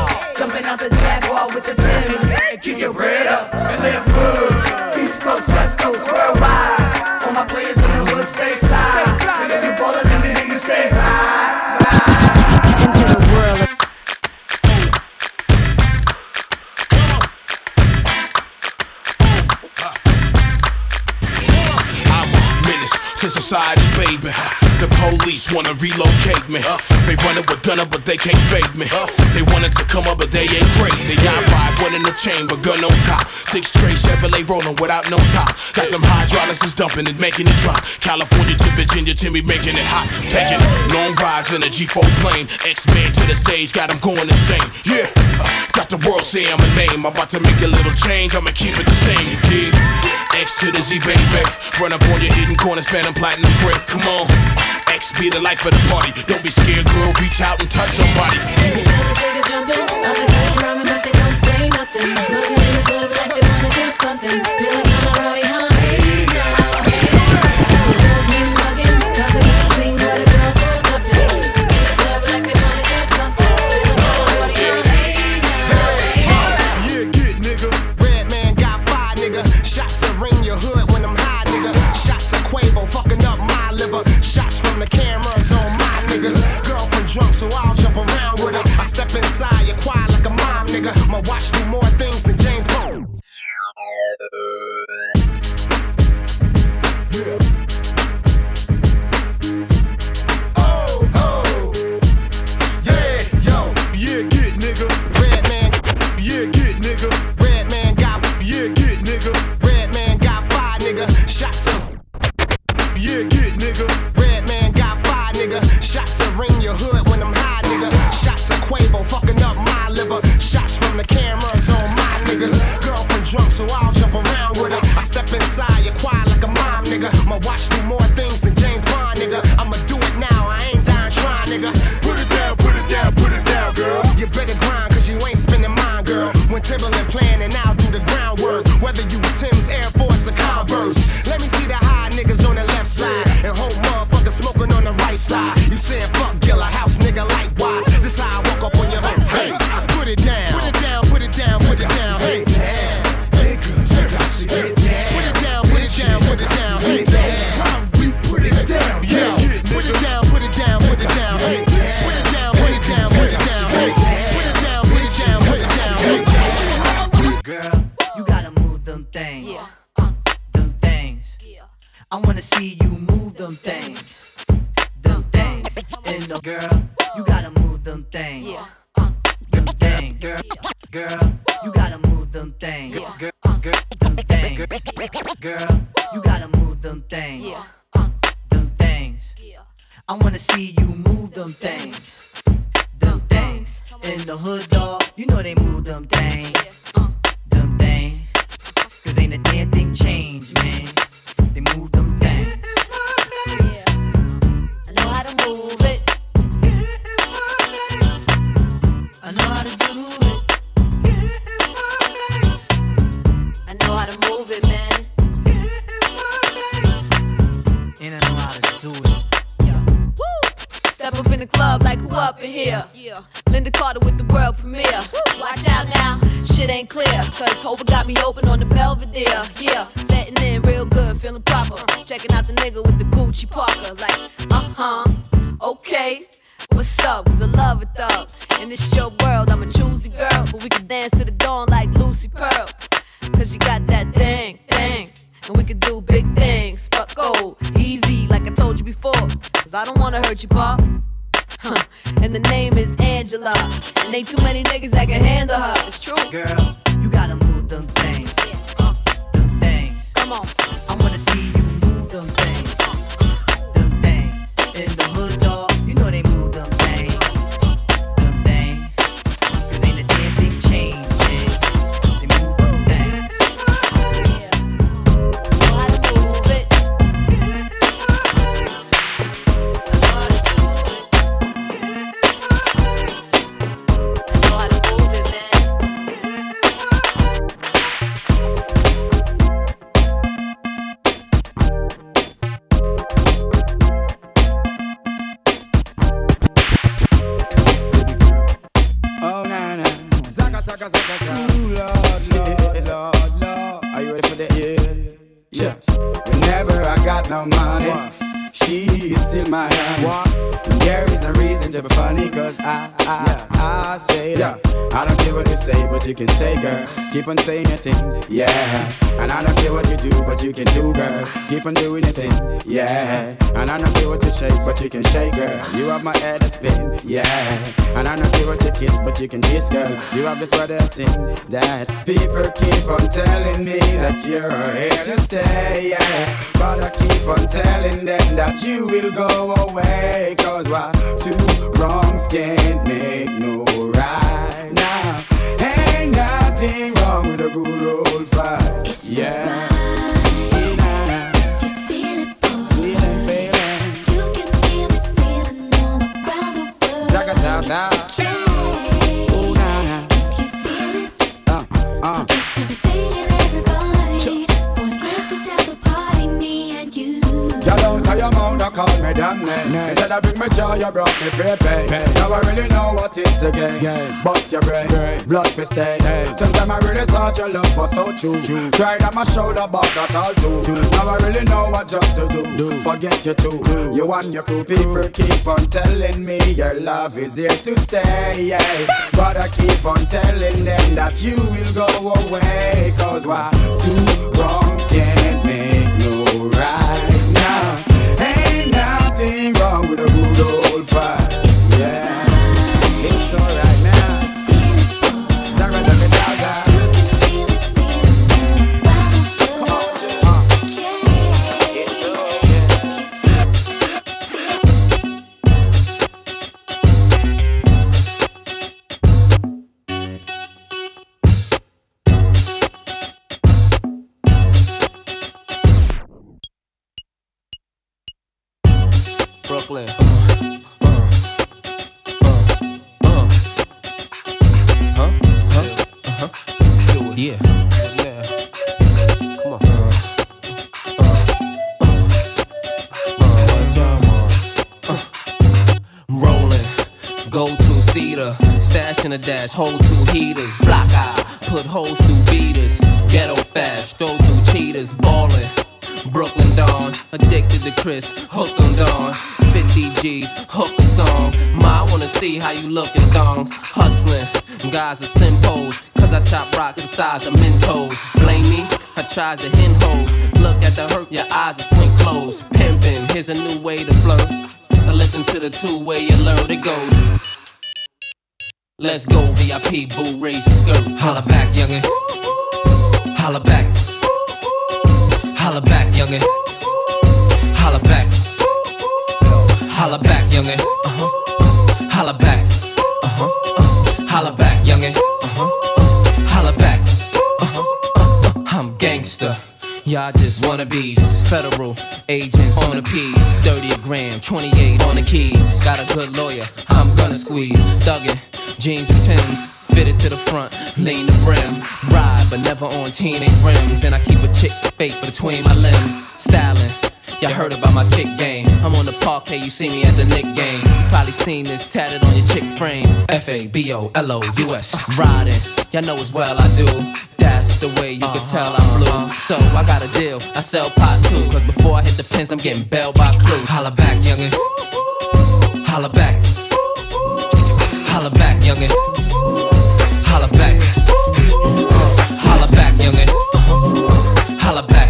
wanna relocate me. Uh. They running with gunner, but they can't fake me. Uh. They wanted to come up, but they ain't crazy. I ride one in the chamber, gun on top. Six tray Chevrolet rolling without no top. Got them hydraulics is dumping it, making it drop. California to Virginia Timmy making it hot. Taking long rides in a G4 plane. X-Men to the stage, got them going insane. Yeah, uh. got the world saying I'm name. I'm about to make a little change, I'ma keep it the same, you dig? X to the Z, baby. Run up on your hidden corner, spend platinum brick. Come on. X be the life of the party. Don't be scared, girl. Reach out and touch somebody. Niggas jumping, other guys rhyming, but they don't say nothing. Looking in the club like they wanna do something. Feeling so I'll jump around with her. I step inside, you're quiet like a mom, nigga. My watch do more things watch the more in the girl. You gotta move them things. Yeah. Uh, them things. Girl, girl, you gotta move them things. Yeah. Girl, girl, them things. Girl, you gotta move them things. Yeah. Uh, them things. Yeah. I wanna see you move them things. Them things. In the hood, dog, you know they move them things. Them things. Cause ain't a damn thing changed, man. They move ain't clear. Cause Hova got me open on the Belvedere. Yeah, setting in real good, feeling proper. Checking out the nigga with the Gucci Parker. Like, uh huh, okay. What's up? Cause I love it though. In this your world, I'm a choosy girl. But we can dance to the dawn like Lucy Pearl. Cause you got that thing, thing. And we can do big things. But go easy, like I told you before. Cause I don't wanna hurt you, Pop. Huh. And the name is Angela. And ain't too many niggas that can handle her. It's true. Girl, you gotta move them things. Them things. Come on. I wanna see you move them things. Them things. On saying your thing, yeah. And I don't care what you do, but you can do, girl. Keep on doing your thing, yeah. And I don't care what you shake, but you can shake, girl. You have my head to spin, yeah. And I don't care what you kiss, but you can kiss, girl. You have this to sing, that people keep on telling me that you're here to stay, yeah. But I keep on telling them that you will go away, cause why two wrongs can't make no nothing wrong with a good old fight, yeah. Feeling, feeling. Me. Instead of bring me joy, you brought me pay Now I really know what is the game. Bust your brain, blood for stain. Sometimes I really thought your love was so true. Cried on my shoulder, but not all too. Now I really know what just to do. do. Forget you too. You and your crew people keep on telling me your love is here to stay. Yeah. But I keep on telling them that you will go away. Cause why two wrongs can't make no right in hold two heaters, block eye, put holes through beaters, ghetto fast, throw through cheaters, ballin'. Brooklyn Dawn, addicted to Chris, hooked on Dawn. 50 G's, hook a song. Ma, I wanna see how you lookin' thongs. Hustlin', guys are simpos, cause I chop rocks the size of Mentos. Blame me, I tried to hen hoes. Look at the hurt, your eyes are swing closed. Pimpin', here's a new way to flirt. Now listen to the two way you learn it goes. Let's go, VIP, boo, raise your skirt. Holla back, youngin'. Holla back. Holla back, youngin'. Holla back. Holla back, youngin'. Uh-huh. Holla back. Uh-huh. Uh. Holla back, youngin'. Uh-huh. Holla back. Uh-huh. I'm gangster. Y'all just wanna be federal agents on the piece. 30 a gram, 28 on the keys. Got a good lawyer, I'm gonna squeeze. Thuggin', jeans and Timbs. Fitted to the front, lean the brim. Ride, but never on teenage rims. And I keep a chick face between my limbs. Styling. Y'all heard about my kick game. I'm on the parquet, you see me at the Knick game. Probably seen this tatted on your chick frame. F A B O L O U S. Riding, y'all know as well I do. That's the way you can tell I'm blue. So I got a deal, I sell pot too. Cause before I hit the pins, I'm getting bailed by clue. Holla back, youngin'. Holla back. Holla back, youngin'. Holla back. Holla back, youngin'. Holla back.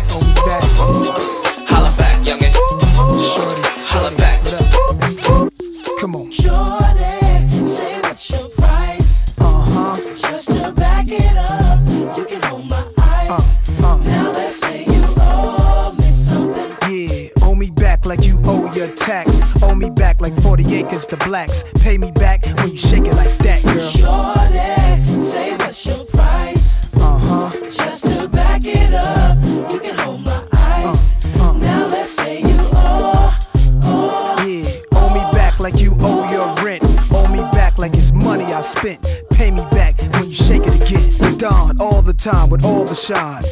40 acres to blacks. Pay me back when you shake it like that, girl. Shorty, say what's your price? Uh-huh. Just to back it up, you can hold my ice. Now let's say you owe, owe. Yeah, owe me back like you owe your rent. Owe me back like it's money I spent. Pay me back when you shake it again. Dawn all the time with all the shine.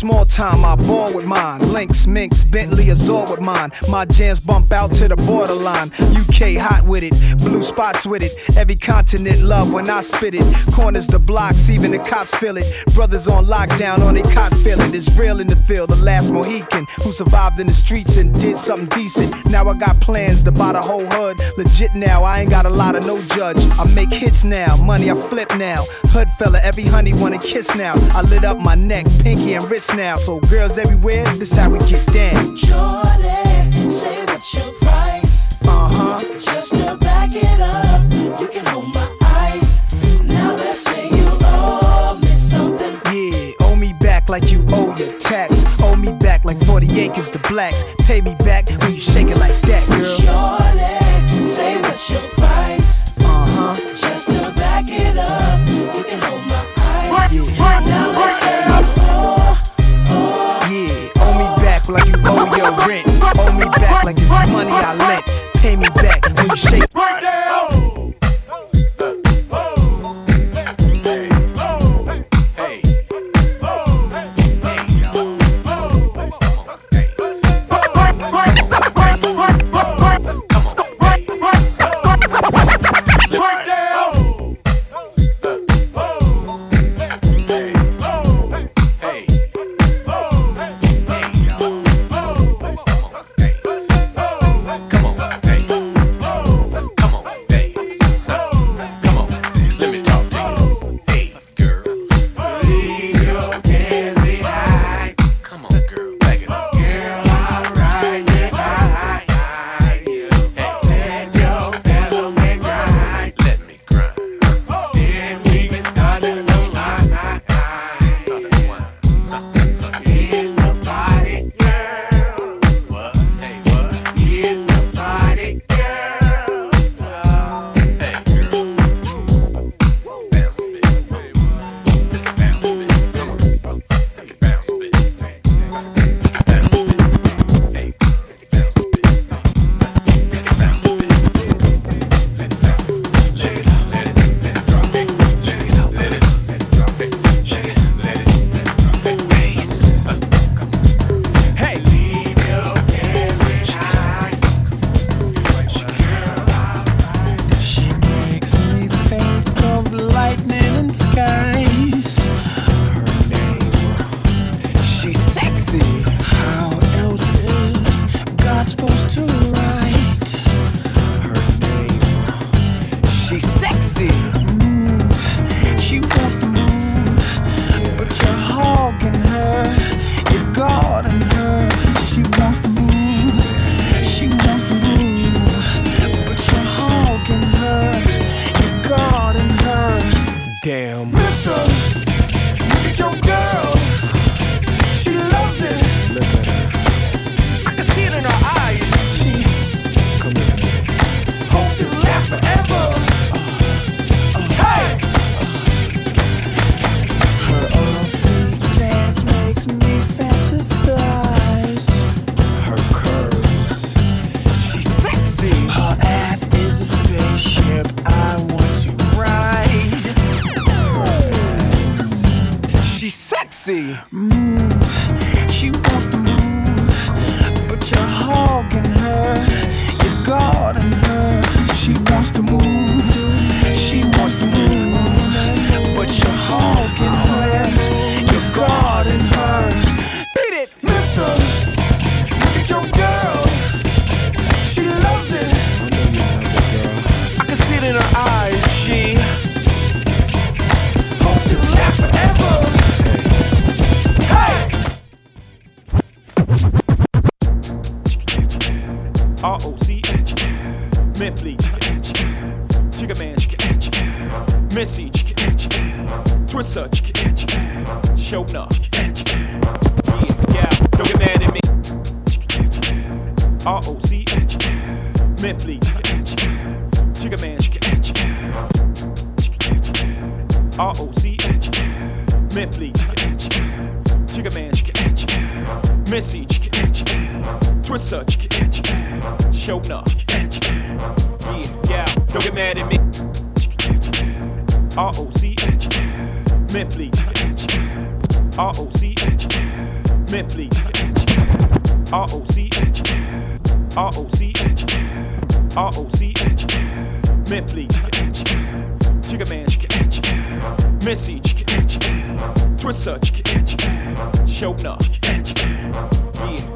Small time, I ball with mine. Lynx, Minx, Bentley, Azor with mine. My jams bump out to the borderline. UK hot with it, blue spots with it. Every continent love when I spit it. Corners the blocks, even the cops feel it. Brothers on lockdown on their cot feeling. It's real in the field, the last Mohican who survived in the streets and did something decent. Now I got plans to buy the whole hood. Legit now, I ain't got a lot of no judge. I make hits now, money I flip now. Hood fella, every honey wanna kiss now. I lit up my neck, pinky and wrist now. So girls everywhere, this how we get down. Shorty, say what's your price? Uh huh. Just to back it up, you can hold my ice. Now let's say you owe me. Yeah, owe me back like you owe your tax. Owe me back like 40 acres to blacks. Pay me back when you shake it like that, girl. Shorty, say what's your price? Uh huh. Just to back it up, you can hold my ice. Now let's say you owe, owe. Yeah, owe me back like you owe your rent. Owe me back like it's money I lent. You shake. Let Man Missy Twista Showna Yeah, yeah,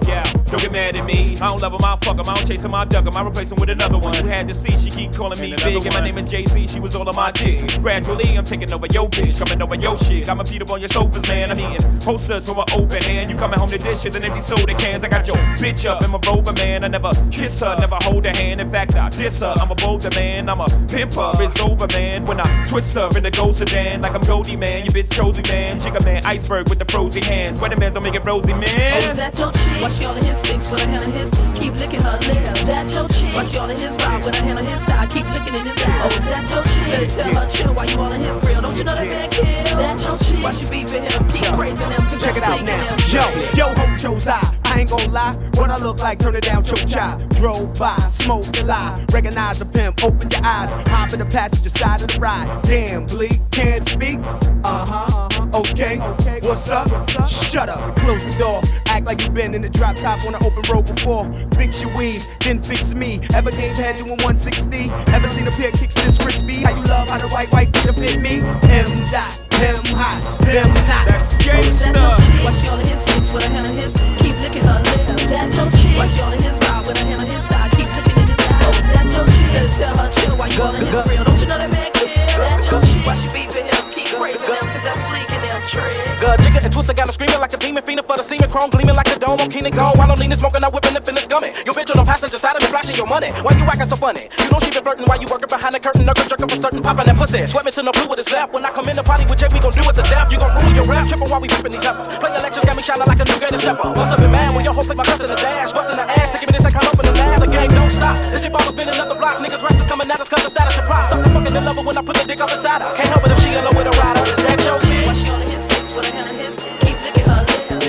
don't get mad at me. I don't love him, I fuck him. I don't chase him, I duck him. I replace him with another one. You had to see, she keep calling me big. And my name is Jay Z, she was all on my dick. Gradually, I'm taking over your bitch, coming over your shit. Got my feet up on your sofas, man. I'm eating posters from an open hand. You coming home to dishes and empty soda cans. I got your bitch up in my rover, man. I never kiss her, never hold her hand. In fact, I diss her. I'm a bolder man, I'm a pimper. It's over, man. When I twist her in the ghost sedan, like I'm Goldie, man. You bitch chosen, man. Jigga man, iceberg with the frozen hands. Sweater man, don't make it rosy, Oh, man. is that your chick? Why she all in his six with a hand on his? Keep licking her lips. That your chick? Why she all in his ride with a hand on his thigh? Keep licking in his eye. Oh, is that your chick? Better tell her chill while you all in his grill. Don't you know that man kill? That your chick? Why she beefing him? Keep praising him. cause Check it out now. Yo, yo, ho, chose I. I ain't gon' lie. What I look like, turn it down, choke chai. Drove by, smoked a lie. Recognize a pimp, open your eyes. Hop in the passenger side of the ride. Damn, bleak, can't speak. Uh huh. Okay, what's up? Shut up and close the door. Act like you've been in the drop top on an open road before. Fix your weave, then fix me. Ever gave head doing 160? Ever seen a pair of kicks this crispy? How you love how the right white feet fit me? M dot, M hot, them not. That's is that your chick? Why she all in his six with a hand on his? Keep licking her lips. That's your chick? Why she all in his ride with a hand on his thigh? Keep licking in his eye. Oh, is that your chick? Better tell her chill while you all in his grill. Don't you know that man kill? That your chick? Why she beefing him? Good jigger and Twista got him screaming like a demon, fiending for the semen, chrome gleaming like a dome. I'm keen and gone while I'm leaning, smoking, I'm whipping the finish gumming. Your bitch on the passenger side of me flashing your money. Why you acting so funny? You know she been flirting while you working behind the curtain, knuckle jerking for certain, popping that pussy. Sweat to the blue with his left. When I come in the party with Jay, we gon' do it to death. You gon' ruin your rap, tripping while we whipping these heifers. Play elections got me shining like a new Gator stepper. Must have been mad when your hoe flick my cousin in the dash, busting the ass give me this, I come up in the lab. The game don't stop. This shit ball has been another block. Niggas dresses coming at us cause the status prop. Something fucking in love when I put the dick up inside her. Can't help it if she in love with a rider. Is that your shit?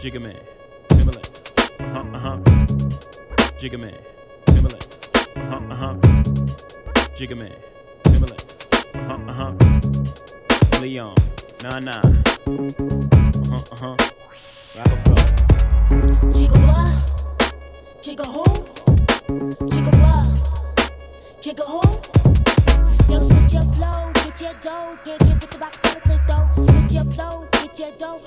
Jigga man. Timbaland. Uh-huh. Yeah. Uh-huh, uh-huh. Jigga man. Timbaland. Jigga man. Timbaland. Uh-huh, uh-huh. Jigga man. Timbaland. Uh-huh, uh-huh. Leon. Nah, nah. Uh-huh, uh-huh. Rockefeller. Chica what? Chica who? Chica what? Chica who? Yo, switch your flow, get your dough, can't get with the rock for the though. Switch your flow, get your dough,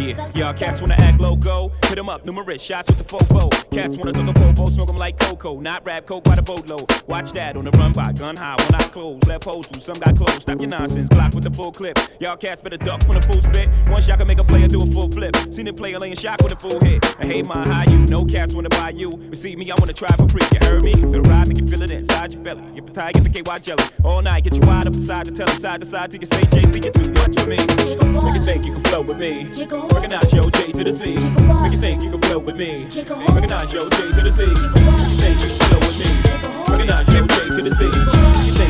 Yeah, y'all cats wanna act loco. Hit 'em up, numerous shots with the fofo. Cats wanna talk a popo, smoke 'em like cocoa. Not rap coke by the boatload. Watch that on the run by gun high when I close. Left holes through, some got close. Stop your nonsense, Glock with the full clip. Y'all cats better duck when a full spit. One shot can make a player do a full flip. Seen a player laying shock with a full hit. I hate my high you, no cats wanna buy you. Receive me, I wanna try for free. You heard me? The ride make you feel it inside your belly. If the tie, get the KY jelly. All night, get you wide up inside the telly, side to side till you say JT, you're too much for me. Make you think you can flow with me. Recognize your J to the C. Make you think you can flow with me. Recognize your J to the C. Make you think you can flow with me. Recognize your J to the C. Make you think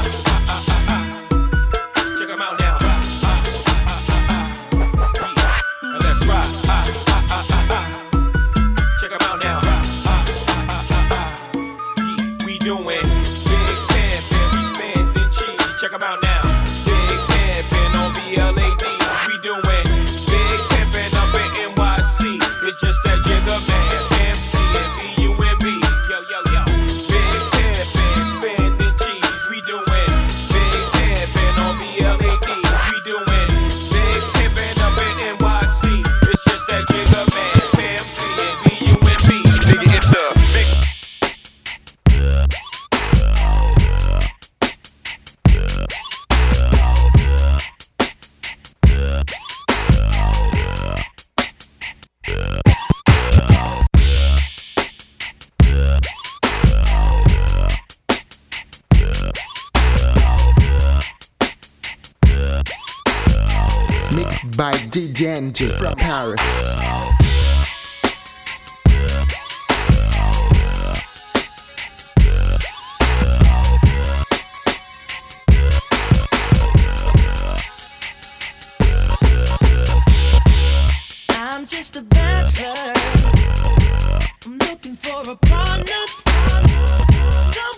By from Paris. I'm just a bachelor. I'm looking for a partner. Someone